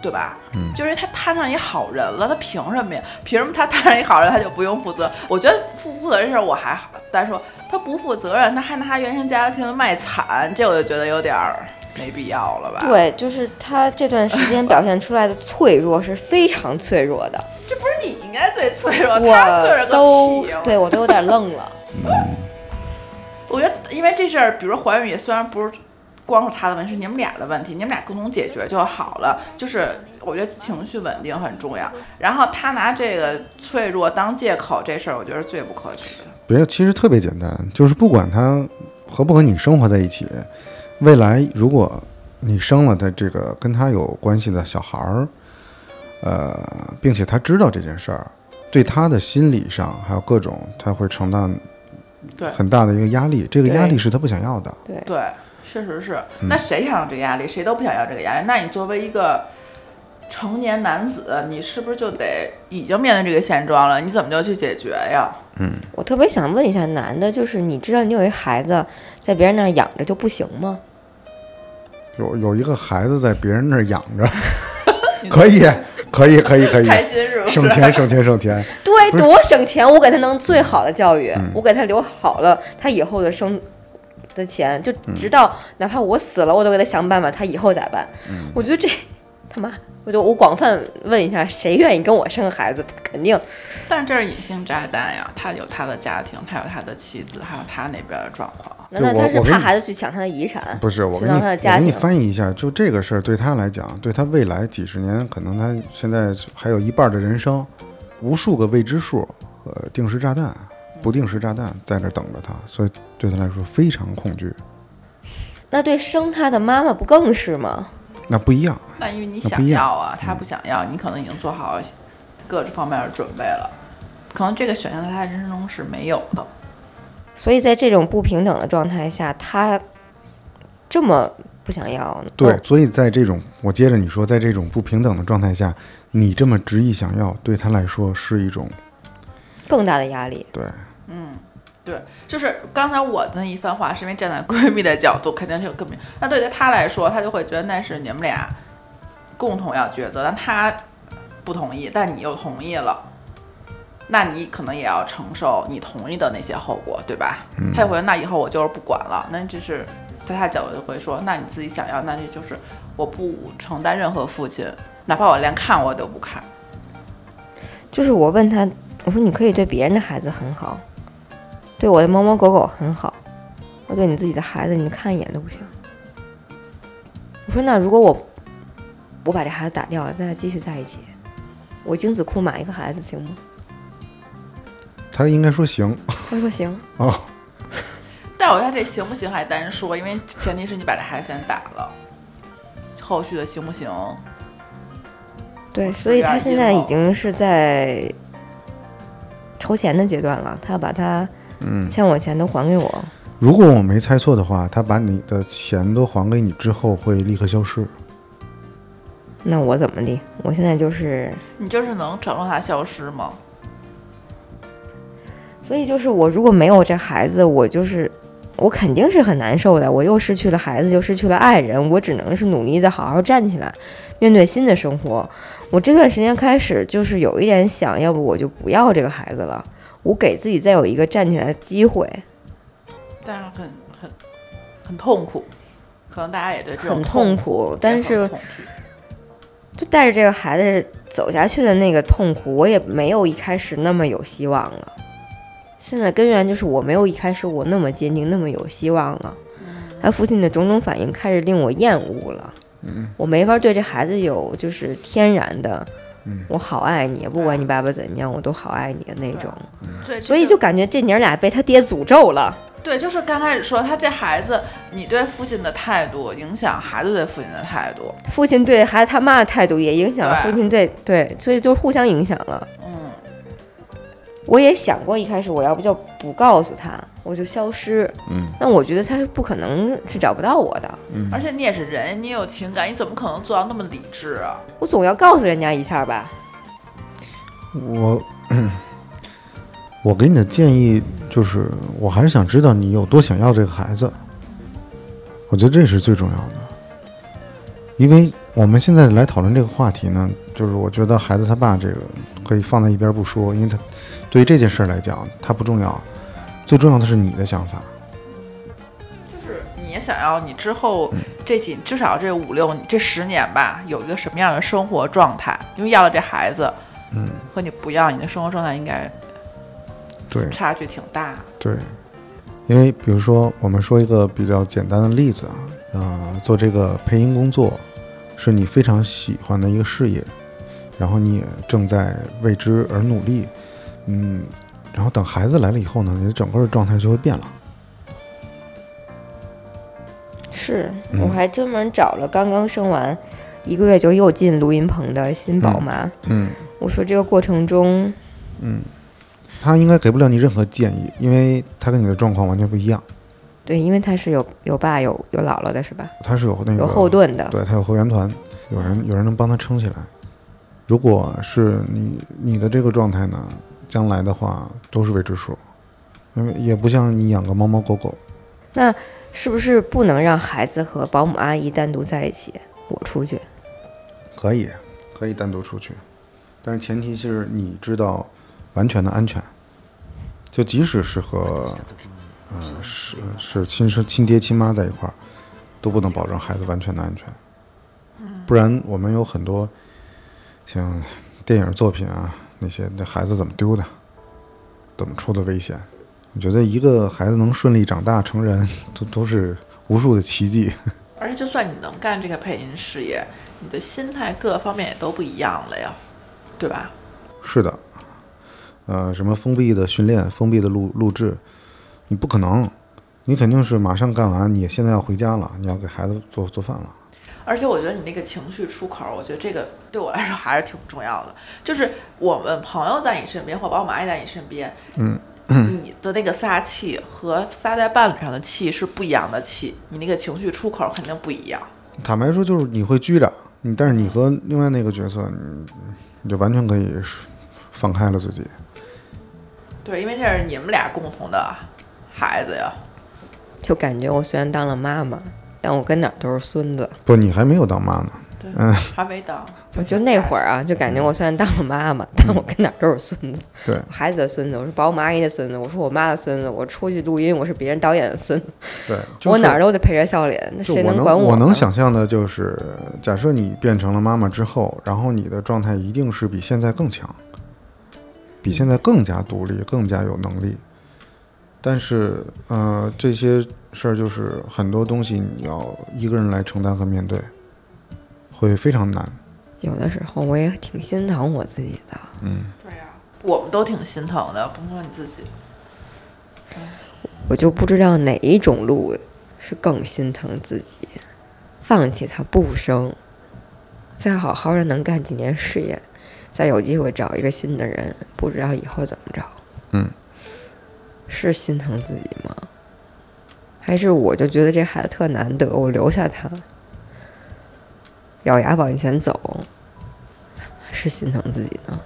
对吧？嗯，就是他摊上一好人了，他凭什么呀？凭什么他摊上一好人他就不用负责？我觉得负不负责这事儿我还好，但是说他不负责任，他还拿他原生家庭卖惨，这我就觉得有点儿。没必要了吧？对，就是他这段时间表现出来的脆弱是非常脆弱的。这不是你应该最脆弱，他脆弱个屁！对我都有点愣了。我觉得，因为这事儿，比如怀孕也虽然不是光是他的问题，是你们俩的问题，你们俩共同解决就好了。就是我觉得情绪稳定很重要。然后他拿这个脆弱当借口，这事儿我觉得最不可取的。别，其实特别简单，就是不管他和不和你生活在一起。未来，如果你生了的这个跟他有关系的小孩儿，呃，并且他知道这件事儿，对他的心理上还有各种，他会承担很大的一个压力。这个压力是他不想要的。对对，确实是。那谁想要这个压力？谁都不想要这个压力。那你作为一个成年男子，你是不是就得已经面对这个现状了？你怎么就去解决呀？嗯，我特别想问一下男的，就是你知道你有一孩子在别人那儿养着就不行吗？有有一个孩子在别人那儿养着，可以，可以，可以，可以，开心是吧？省钱，省钱，省钱。对，多省钱！我给他弄最好的教育，嗯我给他留好了他以后的生的钱，就嗯直到哪怕我死了，我都给他想办法，他以后咋办？嗯我觉得这他妈，我就我广泛问一下，谁愿意跟我生个孩子？他肯定但这是隐性炸弹呀，他有他的家庭，他有他的妻子，还有他那边的状况。难道他是怕孩子去抢他的遗产？不是，我给你我给你翻译一下，就这个事儿对他来讲，对他未来几十年，可能他现在还有一半的人生，无数个未知数呃定时炸弹、不定时炸弹在这等着他，所以对他来说非常恐惧。那对生他的妈妈不更是吗？那不一样，那因为你想要啊，他不想要，你可能已经做好各种方面的准备了，可能这个选项在他人生中是没有的。所以在这种不平等的状态下，他这么不想要呢，对，哦所以在这种我接着你说，在这种不平等的状态下，你这么执意想要，对他来说是一种更大的压力。对，对，就是刚才我的那一番话，是因为站在闺蜜的角度，肯定是有更明。那对于她来说，她就会觉得那是你们俩共同要抉择，但她不同意，但你又同意了，那你可能也要承受你同意的那些后果，对吧？她就会说，那以后我就是不管了。那这是在她角度就会说，那你自己想要，那这就是我不承担任何父亲，哪怕我连看我都不看。就是我问他，我说你可以对别人的孩子很好，对我的猫猫狗狗很好，我对你自己的孩子，你看一眼都不行。我说那如果我我把这孩子打掉了，咱俩继续在一起，我精子库买一个孩子行吗？他应该说行他说行。哦，但我觉得这行不行还单说，因为前提是你把这孩子先打了，后续的行不行？对，所以他现在已经是在筹钱的阶段了，他要把他嗯，欠我钱都还给我。如果我没猜错的话，他把你的钱都还给你之后，会立刻消失。那我怎么的？我现在就是，你就是能承受他消失吗？所以就是我如果没有这孩子，我就是我肯定是很难受的。我又失去了孩子，又失去了爱人，我只能是努力再好好站起来，面对新的生活。我这段时间开始就是有一点想要不我就不要这个孩子了，我给自己再有一个站起来的机会。但是很很很痛苦，可能大家也对这种很痛苦苦，但是就带着这个孩子走下去的那个痛苦，我也没有一开始那么有希望了。现在根源就是我没有一开始我那么坚定，那么有希望了。他父亲的种种反应开始令我厌恶了。我没法对这孩子有就是天然的，我好爱你，不管你爸爸怎么样，我都好爱你的那种。对，所以就感觉这娘俩被他爹诅咒了。对，就是刚开始说他这孩子，你对父亲的态度影响孩子对父亲的态度。父亲对孩子他妈的态度也影响了父亲对对，所以就互相影响了。嗯，我也想过一开始我要不就不告诉他，我就消失。嗯，那我觉得他是不可能是找不到我的，嗯而且你也是人，你也有情感，你怎么可能做到那么理智啊？我总要告诉人家一下吧。我，我给你的建议就是，我还是想知道你有多想要这个孩子。我觉得这是最重要的，因为我们现在来讨论这个话题呢，就是我觉得孩子他爸这个可以放在一边不说，因为他对于这件事儿来讲，它不重要，最重要的是你的想法。就是你想要你之后这几至少这五六这十年吧，有一个什么样的生活状态？因为要了这孩子，嗯，和你不要，你的生活状态应该对差距挺大。对，因为比如说，我们说一个比较简单的例子啊，呃，做这个配音工作是你非常喜欢的一个事业，然后你也正在为之而努力，嗯，然后等孩子来了以后呢，你的整个的状态就会变了。是，嗯我还专门找了刚刚生完一个月就又进录音棚的新宝妈，嗯我说这个过程中，嗯，她应该给不了你任何建议，因为她跟你的状况完全不一样，对，因为她是有有爸有有姥姥的是吧？她是有那个有后盾的，对她有后援团，有人有人能帮她撑起来。如果是你你的这个状态呢，将来的话都是未知数，因为也不像你养个猫猫狗狗，那是不是不能让孩子和保姆阿姨单独在一起？我出去，可以，可以单独出去，但是前提是你知道完全的安全。就即使是和，呃，是是亲生亲爹亲妈在一块儿，都不能保证孩子完全的安全。不然我们有很多像电影作品啊，那些那孩子怎么丢的，怎么出的危险？我觉得一个孩子能顺利长大成人，都都是无数的奇迹。而且就算你能干这个配音事业，你的心态各方面也都不一样了呀，对吧？是的，呃，什么封闭的训练、封闭的录录制，你不可能，你肯定是马上干完，你现在要回家了，你要给孩子做做饭了。而且我觉得你那个情绪出口，我觉得这个对我来说还是挺重要的。就是我们朋友在你身边，或保姆阿姨在你身边，嗯，你的那个撒气和撒在伴侣上的气是不一样的气，你那个情绪出口肯定不一样。坦白说，就是你会拘着，你但是你和另外那个角色，你你就完全可以放开了自己。对，因为这是你们俩共同的孩子呀。就感觉我虽然当了妈妈，但我跟哪儿都是孙子。不，你还没有当妈呢。对，还没当。我就那会儿啊，就感觉我虽然当了妈妈，但我跟哪儿都是孙子。对我孩子的孙子，我是保姆阿姨的孙子，我是我妈的孙子，我出去录音，我是别人导演的孙子，对，就是、我哪儿都得陪着笑脸，那谁能管我我能想象的就是，假设你变成了妈妈之后，然后你的状态一定是比现在更强，比现在更加独立，更加有能力。但是，呃，这些事儿就是很多东西你要一个人来承担和面对，会非常难。有的时候我也挺心疼我自己的，嗯，对呀、我们都挺心疼的，甭说你自己。我就不知道哪一种路是更心疼自己，放弃他不生，再好好的能干几年事业，再有机会找一个新的人，不知道以后怎么着。嗯，是心疼自己吗？还是我就觉得这孩子特难得，我留下他，咬牙往前走，是心疼自己呢？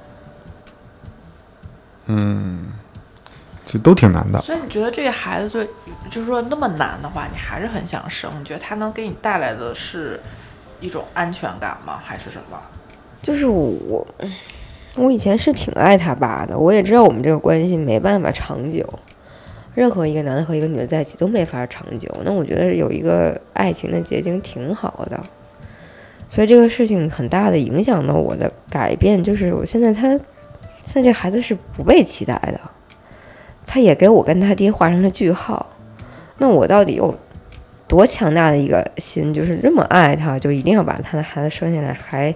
嗯，这都挺难的。所以你觉得这个孩子最，就是说那么难的话，你还是很想生？你觉得他能给你带来的是一种安全感吗？还是什么？就是我，我以前是挺爱他爸的，我也知道我们这个关系没办法长久，任何一个男的和一个女的在一起都没法长久。那我觉得有一个爱情的结晶挺好的，所以这个事情很大的影响了我的改变，就是我现在他，现在这孩子是不被期待的，他也给我跟他爹画上了句号。那我到底有多强大的一个心，就是这么爱他，就一定要把他的孩子生下来，还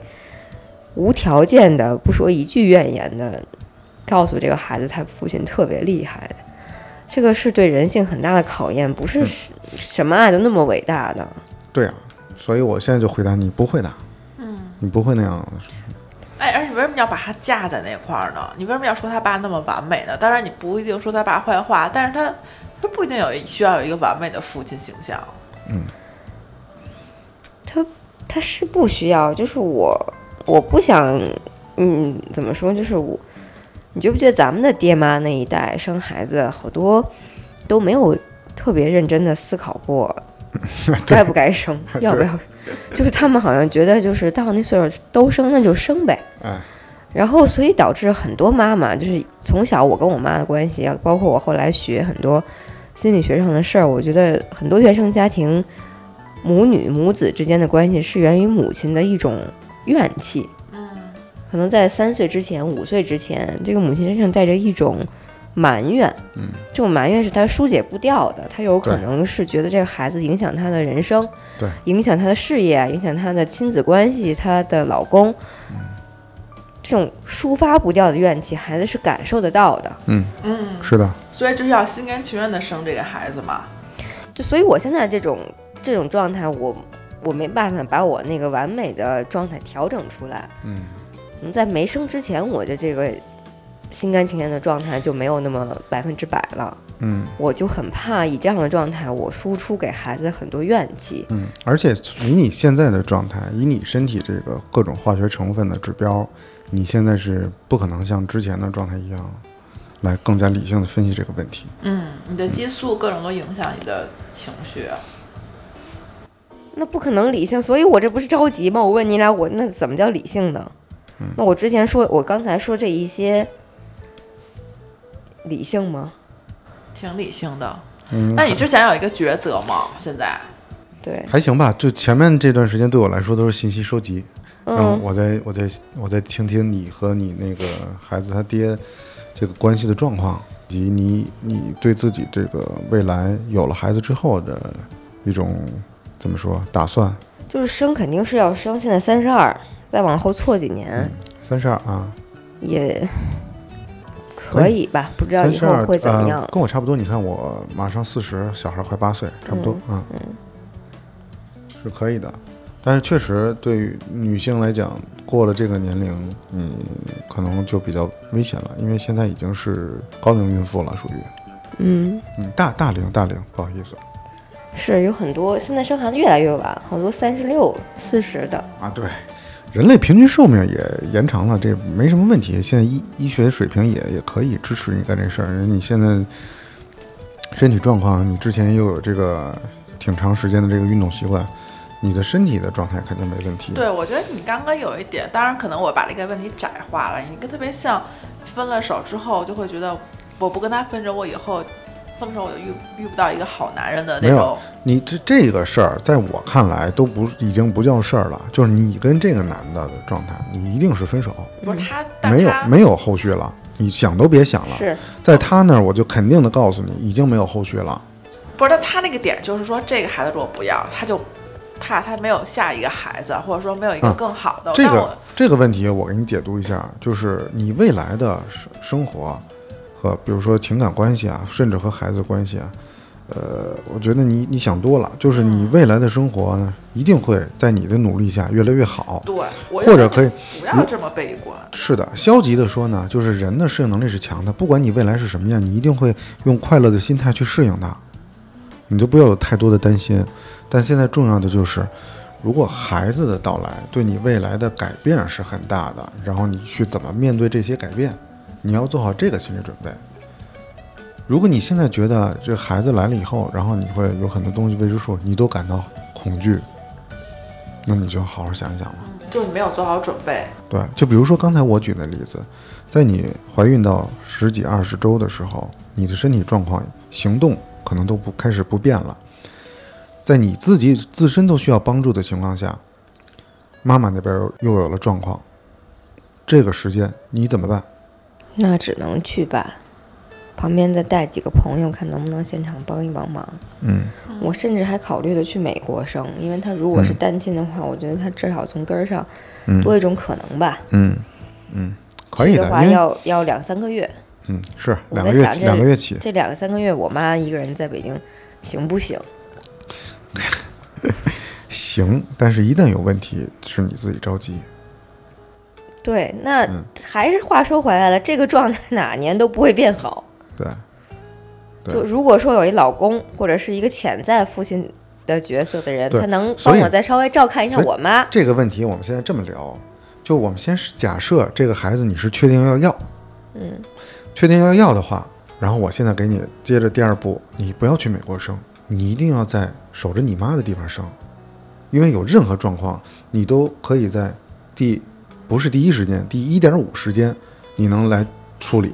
无条件的不说一句怨言的告诉这个孩子他父亲特别厉害，这个是对人性很大的考验，不是什什么爱都那么伟大的。对啊，所以我现在就回答你不会的，嗯，你不会那样。哎，而且为什么要把他架在那块儿呢？你为什么要说他爸那么完美呢？当然，你不一定说他爸坏话，但是他他不一定有需要有一个完美的父亲形象。嗯他他是不需要，就是我我不想，嗯，怎么说？就是我，你觉不觉得咱们的爹妈那一代生孩子好多都没有特别认真的思考过 该不该生，要不要？就是他们好像觉得就是到那岁数都生那就生呗。哎，然后所以导致很多妈妈就是从小我跟我妈的关系啊，包括我后来学很多心理学上的事儿，我觉得很多原生家庭母女母子之间的关系是源于母亲的一种怨气。嗯，可能在三岁之前、五岁之前，这个母亲身上带着一种埋怨，嗯，这种埋怨是她疏解不掉的，她有可能是觉得这个孩子影响她的人生，对，影响她的事业，影响她的亲子关系，她的老公，这种抒发不掉的怨气，孩子是感受得到的。嗯，嗯，是的，所以就是要心甘情愿的生这个孩子嘛。就所以，我现在这种这种状态，我我没办法把我那个完美的状态调整出来。嗯，可能在没生之前，我的这个心甘情愿的状态就没有那么百分之百了。嗯我就很怕以这样的状态，我输出给孩子很多怨气。嗯，而且以你现在的状态，以你身体这个各种化学成分的指标，你现在是不可能像之前的状态一样来更加理性的分析这个问题。嗯，你的激素各种都影响你的情绪。那不可能理性，所以我这不是着急吗？我问你俩，我那怎么叫理性呢？那我之前说，我刚才说这一些理性吗？挺理性的。嗯，那你之前有一个抉择吗？现在对，还行吧，就前面这段时间对我来说都是信息收集，然后嗯，我再我再我再听听你和你那个孩子他爹这个关系的状况，以及你你对自己这个未来有了孩子之后的一种怎么说打算？就是生肯定是要生，现在三十二，再往后错几年三十二啊，也可以吧？不知道以后会怎么样呃，。跟我差不多。你看我马上四十，小孩快八岁，差不多，嗯是可以的。但是确实对于女性来讲，过了这个年龄，你，可能就比较危险了，因为现在已经是高龄孕妇了，属于嗯，嗯大大龄大龄，不好意思是有很多现在生孩子越来越晚，好多三十六、四十的。啊，对。人类平均寿命也延长了，这没什么问题。现在医医学水平也也可以支持你干这事儿。你现在身体状况，你之前又有这个挺长时间的这个运动习惯，你的身体的状态肯定没问题。对，我觉得你刚刚有一点，当然可能我把这个问题窄化了。你跟特别像，分了手之后就会觉得，我不跟他分手，我以后分手我就遇遇不到一个好男人的那种。你这这个事儿，在我看来都不已经不叫事儿了，就是你跟这个男的的状态，你一定是分手，不是他，没有他没有后续了，你想都别想了。是，在他那儿，我就肯定的告诉你，已经没有后续了。不是，但他那个点就是说，这个孩子如果不要，他就怕他没有下一个孩子，或者说没有一个嗯更好的。这个这个问题，我给你解读一下，就是你未来的生生活和比如说情感关系啊，甚至和孩子关系啊，呃，我觉得你你想多了，就是你未来的生活呢，一定会在你的努力下越来越好。对，我或者可以不要这么悲观。是的，消极的说呢，就是人的适应能力是强的，不管你未来是什么样，你一定会用快乐的心态去适应它，你就不要有太多的担心。但现在重要的就是，如果孩子的到来对你未来的改变是很大的，然后你去怎么面对这些改变，你要做好这个心理准备。如果你现在觉得这孩子来了以后，然后你会有很多东西未知数，你都感到恐惧，那你就好好想一想吧。就是你没有做好准备，对，就比如说刚才我举的例子，在你怀孕到十几二十周的时候，你的身体状况、行动可能都不开始不变了，在你自己自身都需要帮助的情况下，妈妈那边又又有了状况，这个时间你怎么办？那只能去吧，旁边再带几个朋友，看能不能现场帮一帮忙。嗯，我甚至还考虑了去美国生，因为他如果是嗯单亲的话，我觉得他至少从根儿上嗯多一种可能吧。嗯嗯，可以的，的话要要两三个月，嗯是两个月起两个月起，这两三个月我妈一个人在北京行不行？行，但是一旦有问题，是你自己着急。对，那嗯。还是话说回来了，这个状态哪年都不会变好。对，对。就如果说有一老公或者是一个潜在父亲的角色的人，他能帮我再稍微照看一下我妈，这个问题我们现在这么聊，就我们先是假设这个孩子你是确定要要，嗯，确定要要的话，然后我现在给你接着第二步，你不要去美国生，你一定要在守着你妈的地方生，因为有任何状况，你都可以在第不是第一时间，第一点五时间，你能来处理，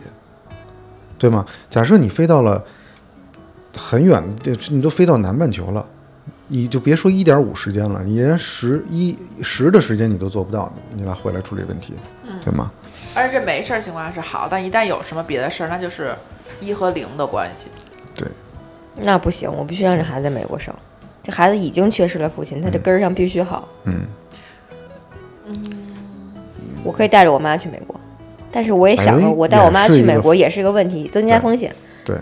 对吗？假设你飞到了很远，你都飞到南半球了。你就别说一点五时间了，你连十一十的时间你都做不到，你来回来处理问题，对吗？而且这没事儿情况下是好，但一旦有什么别的事儿，那就是一和零的关系。对那不行，我必须让这孩子在美国生。这孩子已经缺失了父亲，他这根儿上必须好。嗯嗯，我可以带着我妈去美国，但是我也想过，我带我妈去美国也是个问题，增加风险。对，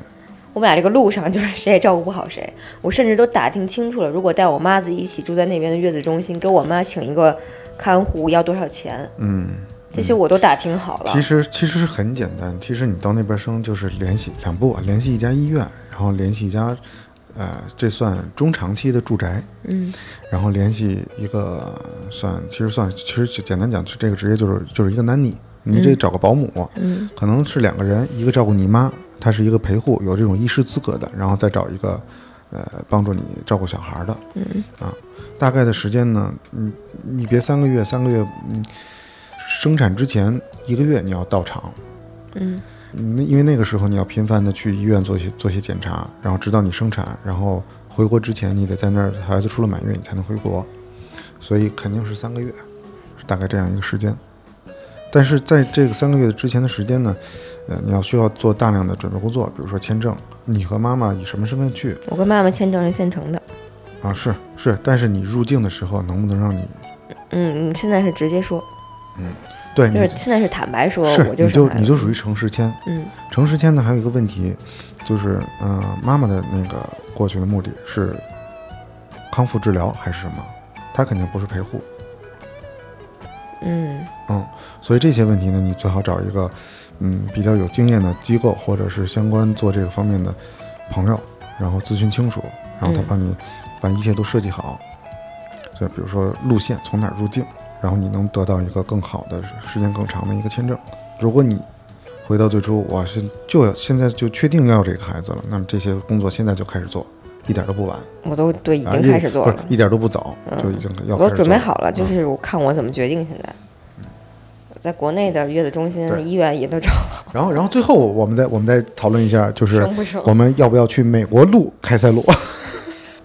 我们俩这个路上就是谁也照顾不好谁。我甚至都打听清楚了，如果带我妈子一起住在那边的月子中心，给我妈请一个看护要多少钱，嗯，这些我都打听好了。其实其实是很简单，其实你到那边生就是联系两步，联系一家医院，然后联系一家，呃，这算中长期的住宅，嗯，然后联系一个算其实算其实简单讲，这个职业就是就是一个 nanny，你得找个保姆，嗯。可能是两个人，一个照顾你妈，她是一个陪护，有这种医师资格的，然后再找一个，呃，帮助你照顾小孩的，嗯。啊，大概的时间呢，你你别三个月，三个月，嗯，生产之前一个月你要到场，嗯那因为那个时候你要频繁的去医院做一些做一些检查，然后直到你生产，然后回国之前你得在那儿，孩子出了满月你才能回国，所以肯定是三个月，是大概这样一个时间。但是在这个三个月之前的时间呢，呃，你要需要做大量的准备工作，比如说签证，你和妈妈以什么身份去我跟妈妈签证是现成的。啊？是是，但是你入境的时候能不能让你嗯嗯，现在是直接说，对你就是现在是坦白说，是我就你就你就属于诚实签，嗯诚实签呢，还有一个问题，就是，嗯、妈妈的那个过去的目的是康复治疗还是什么？她肯定不是陪护，嗯嗯所以这些问题呢，你最好找一个，嗯，比较有经验的机构或者是相关做这个方面的朋友，然后咨询清楚，然后他嗯帮你把一切都设计好。就比如说路线从哪儿入境，然后你能得到一个更好的时间更长的一个签证。如果你回到最初，我是就要现在就确定要这个孩子了，那么这些工作现在就开始做，一点都不晚，我都对已啊经开始做了，一点都不早，嗯。就已经要我都准备好了，就嗯是我看我怎么决定。现在，在国内的月子中心、医院也都找然后，然后最后我们再我们再讨论一下，就是我们要不要去美国录开塞露？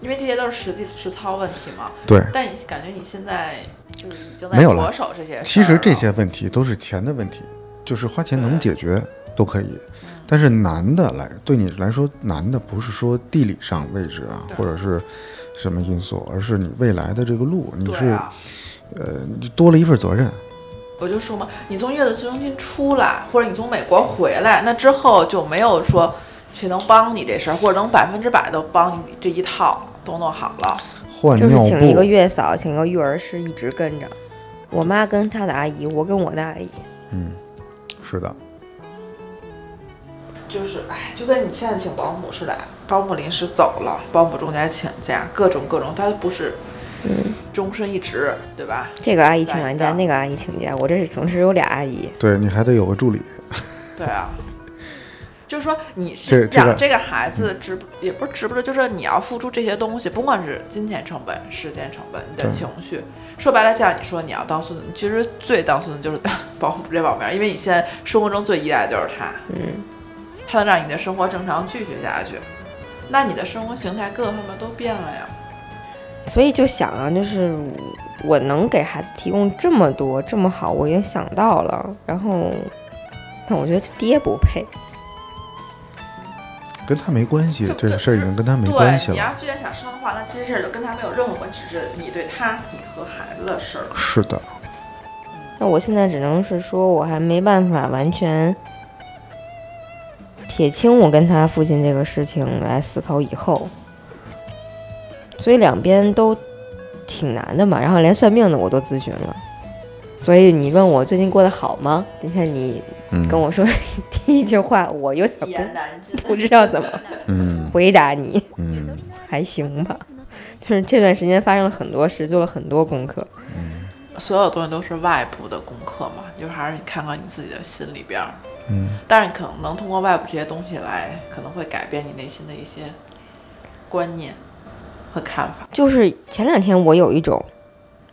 因为这些都是实际实操问题嘛。对，但你感觉你现在就是已经在没有了着手这些其实这些问题都是钱的问题，就是花钱能解决都可以。但是难的来对你来说难的不是说地理上位置啊，或者是什么因素，而是你未来的这个路，你是、啊，呃你多了一份责任。我就说嘛，你从月子中心出来，或者你从美国回来，那之后就没有说谁能帮你这事儿，或者能百分之百都帮你这一套都弄好了。换尿就是请一个，月嫂，请一个育儿师一直跟着。我妈跟她的阿姨，我跟我的阿姨。嗯，是的，就是哎，就跟你现在请保姆似的，保姆临时走了，保姆中间请假，各种各种，她不是嗯，终身一职，对吧？这个阿姨请完假，那个阿姨请假，我这是同时有俩阿姨。对你还得有个助理。对啊，就是说你是养这个孩子值不也不是值不值，就是你要付出这些东西，不管是金钱成本、时间成本、你的情绪。说白了，就像你说你要当孙子，其实最当孙子就是 保姆这方面，因为你现在生活中最依赖的就是他，嗯，他能让你的生活正常继续下去，那你的生活形态各个方面都变了呀。所以就想啊，就是我能给孩子提供这么多这么好，我也想到了。然后，但我觉得这爹不配。跟他没关系，这个事儿已经跟他没，关系了。你要既然想生的话，那这件事儿就跟他没有任何关系，只是你对他、你和孩子的事儿。是的，那我现在只能是说，我还没办法完全撇清我跟他父亲这个事情来思考以后，所以两边都挺难的嘛。然后连算命的我都咨询了，所以你问我最近过得好吗？今天你嗯，跟我说 第一句话，我有点。不 不知道怎么嗯回答你，嗯，还行吧。就是这段时间发生了很多事，做了很多功课。所有东西都是外部的功课嘛，就是还是你看看你自己的心里边儿。嗯，但是可能能通过外部这些东西来，可能会改变你内心的一些观念和看法。就是前两天我有一种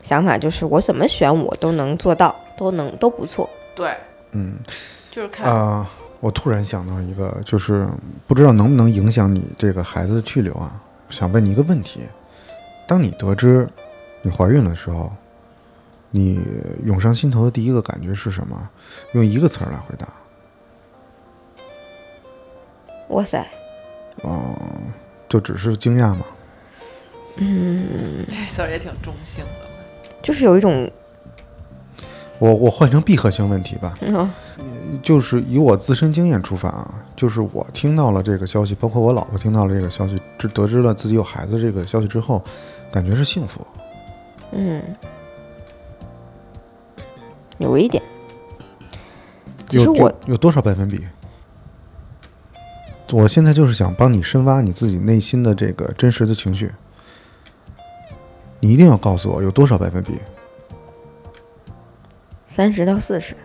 想法，就是我怎么选我都能做到，都能都不错。对，嗯就是看、啊、我突然想到一个，就是不知道能不能影响你这个孩子的去留啊？想问你一个问题：当你得知你怀孕的时候，你涌上心头的第一个感觉是什么？用一个词儿来回答。哇塞，哦、就只是惊讶吗？嗯 这词儿也挺中性的。就是有一种，我我换成闭合性问题吧，嗯，就是以我自身经验出发啊，就是我听到了这个消息，包括我老婆听到了这个消息，知得知了自己有孩子这个消息之后，感觉是幸福。嗯，有一点。有有多少百分比？我现在就是想帮你深挖你自己内心的这个真实的情绪，你一定要告诉我有多少百分比。三十到四十，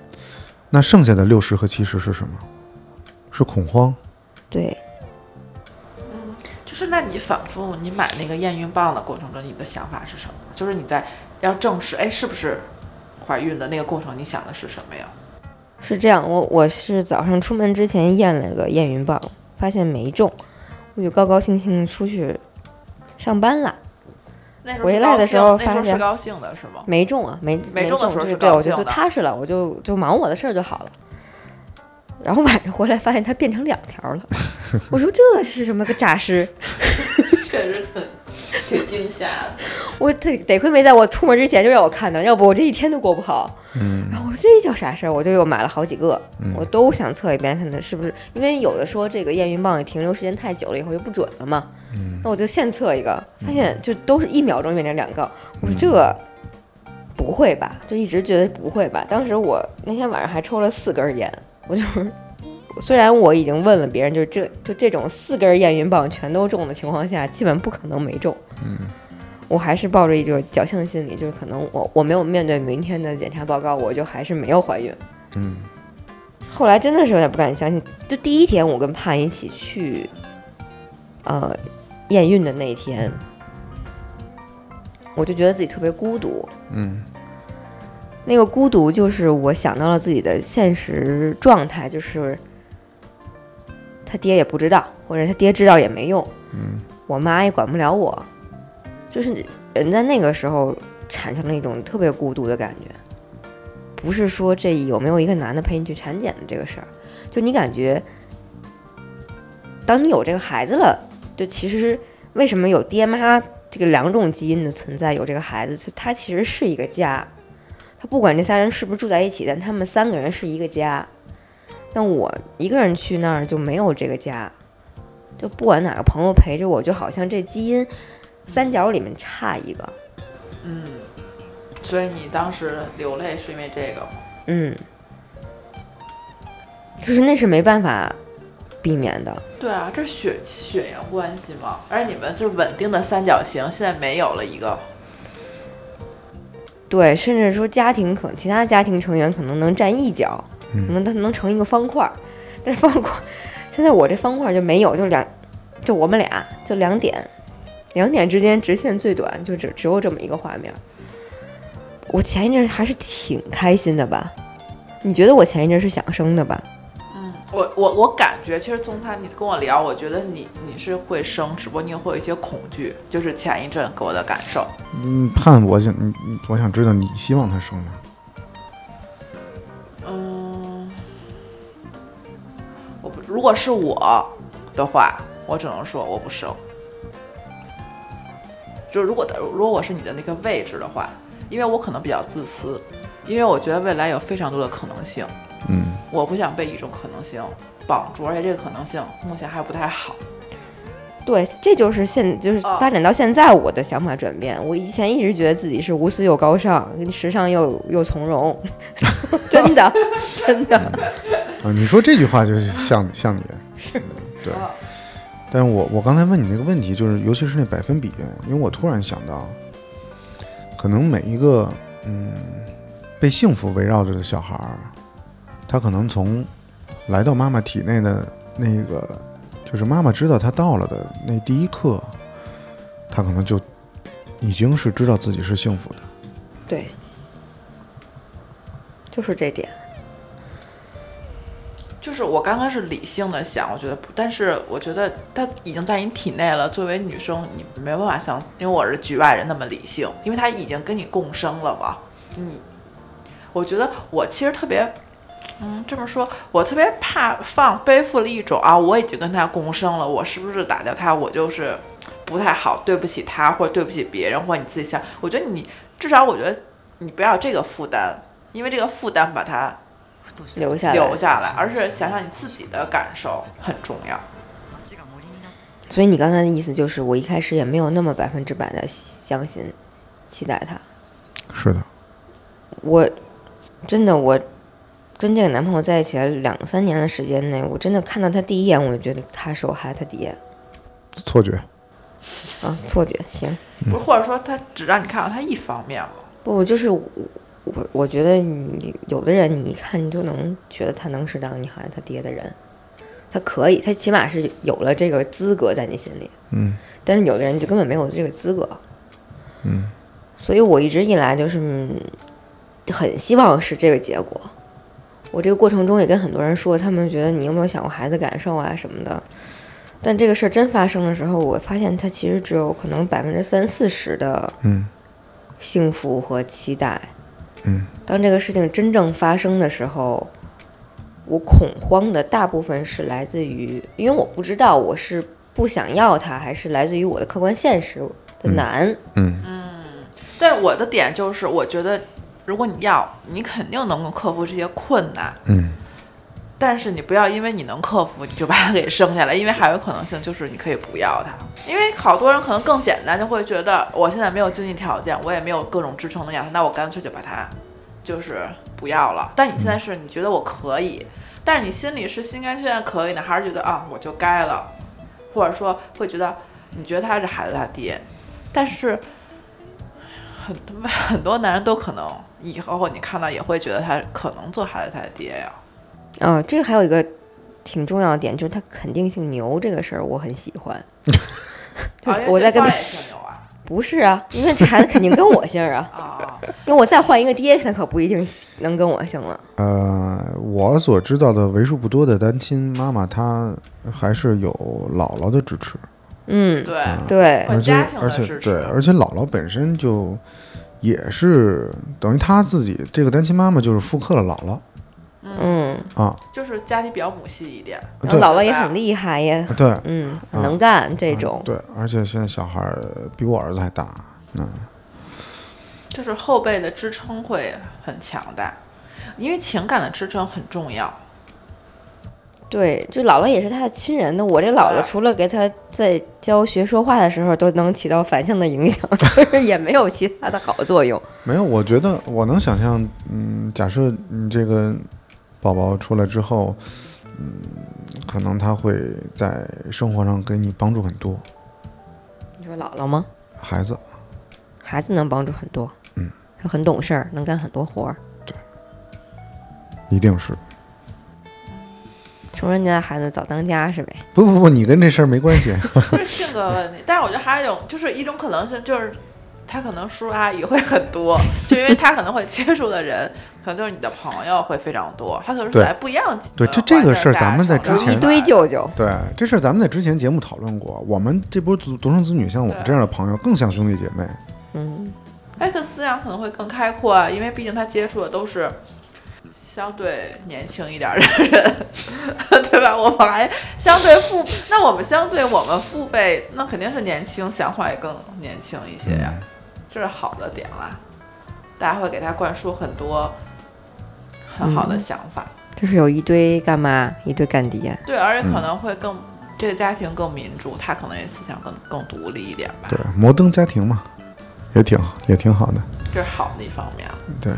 那剩下的六十和七十是什么？是恐慌。对，嗯就是那你反复你买那个验孕棒的过程中，你的想法是什么？就是你在要证实哎是不是怀孕的那个过程，你想的是什么呀？是这样，我我是早上出门之前验了个验孕棒，发现没中，我就高高兴兴出去上班了。回来的时候发现那时候是高兴的是吗？没中啊，没没中的时候就是对我就就高兴的踏实了，我就就忙我的事儿就好了。然后晚上回来发现它变成两条了，我说这是什么个诈尸？确实挺 挺惊吓的。我得得亏没在我出门之前就让我看到，要不我这一天都过不好。嗯然后我说这叫啥事儿？我就又买了好几个，我都想测一遍，看看是不是，因为有的说这个验孕棒停留时间太久了以后就不准了嘛。那我就现测一个，发现就都是一秒钟变成两个。我说这不会吧？就一直觉得不会吧。当时我那天晚上还抽了四根烟，我就是虽然我已经问了别人，就是这就这种四根验孕棒全都中的情况下，基本不可能没中。我还是抱着一种侥幸心理，就是可能我我没有面对明天的检查报告，我就还是没有怀孕。嗯后来真的是有点不敢相信，就第一天我跟盼一起去，呃，验孕的那一天，我就觉得自己特别孤独。嗯那个孤独就是我想到了自己的现实状态，就是他爹也不知道，或者他爹知道也没用，嗯我妈也管不了我，就是人在那个时候产生了一种特别孤独的感觉。不是说这有没有一个男的陪你去产检的这个事儿，就你感觉，当你有这个孩子了，就其实为什么有爹妈这个两种基因的存在，有这个孩子，就他其实是一个家。他不管这仨人是不是住在一起，但他们三个人是一个家。但我一个人去那儿就没有这个家，就不管哪个朋友陪着我，就好像这基因三角里面差一个。嗯，所以你当时流泪是因为这个吗？嗯，就是那是没办法避免的。对啊，这是血血缘关系嘛，而且你们是稳定的三角形，现在没有了一个。对，甚至说家庭可其他家庭成员可能能占一角，可能它能成一个方块儿，但是方块现在我这方块就没有，就两，就我们俩就两点，两点之间直线最短，就只只有这么一个画面。我前一阵还是挺开心的吧？你觉得我前一阵是想生的吧？嗯，我我我感觉，其实从他你跟我聊，我觉得你你是会生，只不过你会有一些恐惧，就是前一阵给我的感受。嗯，盼我想，嗯嗯我想知道你希望他生吗？如果是我的话，我只能说我不生。就如果的，如果我是你的那个位置的话，因为我可能比较自私，因为我觉得未来有非常多的可能性，嗯我不想被一种可能性绑住，而且这个可能性目前还不太好。对，这就是现就是哦发展到现在我的想法转变。我以前一直觉得自己是无私又高尚，时尚又又从容，真的真的。啊，你说这句话就是像像你，是对。但是我我刚才问你那个问题，就是尤其是那百分比，因为我突然想到，可能每一个嗯被幸福围绕着的小孩儿，他可能从来到妈妈体内的那个，就是妈妈知道他到了的那第一刻，他可能就已经是知道自己是幸福的。对，就是这点。就是我刚刚是理性的想，我觉得不，但是我觉得他已经在你体内了。作为女生，你没办法像，因为我是局外人那么理性，因为他已经跟你共生了嘛。你，我觉得我其实特别，嗯，这么说，我特别怕放背负了一种啊，我已经跟他共生了，我是不是打掉他，我就是不太好，对不起他，或者对不起别人，或者你自己想，我觉得你至少我觉得你不要这个负担，因为这个负担把它留下来，留下来，而是想想你自己的感受很重要。所以你刚才的意思就是，我一开始也没有那么百分之百的相信、期待他。是的，我真的，我跟这个男朋友在一起了两三年的时间内，我真的看到他第一眼，我就觉得他是我孩子他爹错觉。啊，错觉。行，不是，或者说他只让你看到他一方面吗。不，就是我我我觉得你有的人，你一看你就能觉得他能是当你孩子他爹的人，他可以，他起码是有了这个资格在你心里。嗯但是有的人就根本没有这个资格。嗯所以我一直以来就是嗯很希望是这个结果。我这个过程中也跟很多人说，他们觉得你有没有想过孩子感受啊什么的。但这个事儿真发生的时候，我发现它其实只有可能百分之三四十的嗯幸福和期待。嗯当这个事情真正发生的时候，我恐慌的大部分是来自于，因为我不知道我是不想要它，还是来自于我的客观现实的难。嗯但我的点就是，我觉得如果你要，你肯定能够克服这些困难，嗯但是你不要因为你能克服，你就把它给生下来，因为还有可能性就是你可以不要它。因为好多人可能更简单，就会觉得我现在没有经济条件，我也没有各种支撑能养它，那我干脆就把它就是不要了。但你现在是你觉得我可以，但是你心里是心甘情愿可以呢，还是觉得啊我就该了，或者说会觉得你觉得他是孩子他爹，但是很多 很多男人都可能以后你看到也会觉得他可能做孩子他的爹呀。啊，这个还有一个挺重要的点，就是他肯定姓牛这个事儿，我很喜欢。我在跟 不是啊，因为这孩子肯定跟我姓儿啊，啊，因为我再换一个爹，他可不一定能跟我姓了。呃，我所知道的为数不多的单亲妈妈，她还是有姥姥的支持，嗯，对，对，而且而且对，而且姥姥本身就也是等于她自己这个单亲妈妈就是复刻了姥姥嗯，啊，就是家里比较母系一点。然后姥姥也很厉害，也对嗯很能干这种。对，而且现在小孩儿比我儿子还大，嗯就是后辈的支撑会很强大，因为情感的支撑很重要。对，就姥姥也是他的亲人那。我这姥姥除了给他在教学说话的时候都能起到反向的影响，就是也没有其他的好作用。没有，我觉得我能想象，嗯，假设你这个宝宝出来之后，嗯，可能他会在生活上给你帮助很多，你说姥姥吗？孩子，孩子能帮助很多，嗯，他很懂事儿，能干很多活儿。对一定是。穷人家的孩子早当家是呗？不不不，你跟这事儿没关系。不是性格问题，但是我觉得还有一种，就是一种可能性，就是他可能叔叔阿姨会很多，就因为他可能会接触的人，可能就是你的朋友会非常多，他可能是在不一样对就这这个事儿咱们在之前一堆舅舅，对这事儿，咱们在之前节目讨论过。我们这波独独生子女，像我们这样的朋友，更像兄弟姐妹。嗯，艾克思想可能会更开阔啊，因为毕竟他接触的都是相对年轻一点儿的人，对吧？我们还相对父，那我们相对我们父辈，那肯定是年轻，想法也更年轻一些呀，这是好的点啦。大家会给他灌输很多很好的想法，就是有一堆干妈，一堆干爹。对，而且可能会更、这个家庭更民主，他可能也思想更更独立一点吧，对，摩登家庭嘛，也挺也挺好的。这是好的一方面。对，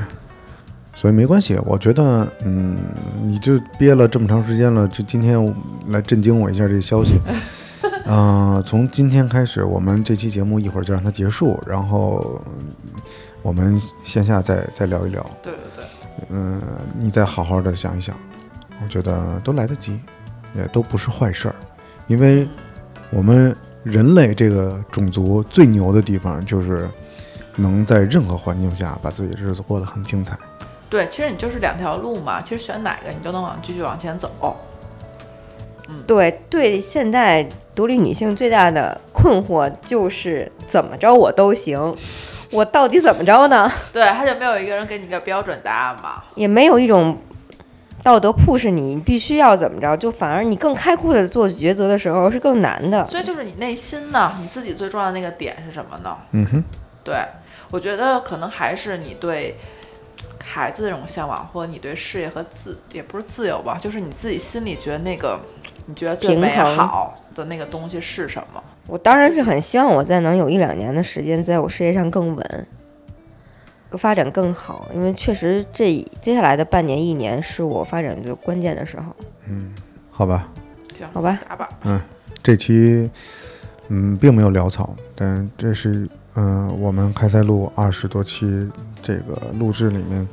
所以没关系。我觉得，嗯，你就憋了这么长时间了，就今天来震惊我一下这个消息。嗯、从今天开始，我们这期节目一会儿就让它结束，然后嗯我们线下再再聊一聊。对对对，嗯，你再好好的想一想，我觉得都来得及，也都不是坏事儿，因为我们人类这个种族最牛的地方就是能在任何环境下把自己的日子过得很精彩。对，其实你就是两条路嘛，其实选哪个你就能往继续往前走。嗯对对，现在独立女性最大的困惑就是怎么着我都行，我到底怎么着呢？对，他就没有一个人给你一个标准答案嘛。也没有一种道德 push 你，你必须要怎么着，就反而你更开阔的做抉择的时候是更难的。所以就是你内心呢，你自己最重要的那个点是什么呢？嗯哼，对，我觉得可能还是你对孩子的这种向往，或者你对事业和自也不是自由吧，就是你自己心里觉得那个你觉得最美好的那个东西是什么？我当然是很希望我再能有一两年的时间，在我事业上更稳，发展更好，因为确实这接下来的半年一年是我发展最关键的时候。嗯好吧，行，好吧答吧。这期嗯并没有潦草，但这是嗯、我们开塞露二十多期这个录制里面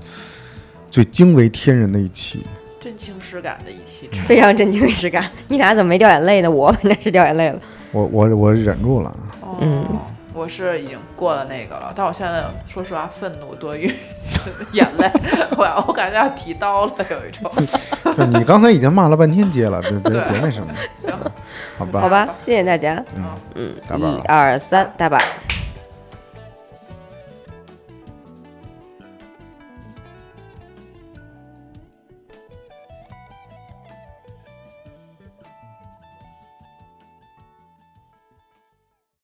最惊为天人的一期。真情实感的一期，非常真情实感。你俩怎么没掉眼泪呢？我 反正是掉眼泪了。我我我忍住了，嗯哦，我是已经过了那个了，但我现在说实话，愤怒多于 眼泪，我要我感觉要提刀了，有一种。就你刚才已经骂了半天街了，别别别那什么，行，好吧？好吧，谢谢大家。嗯，嗯，一二三，大把。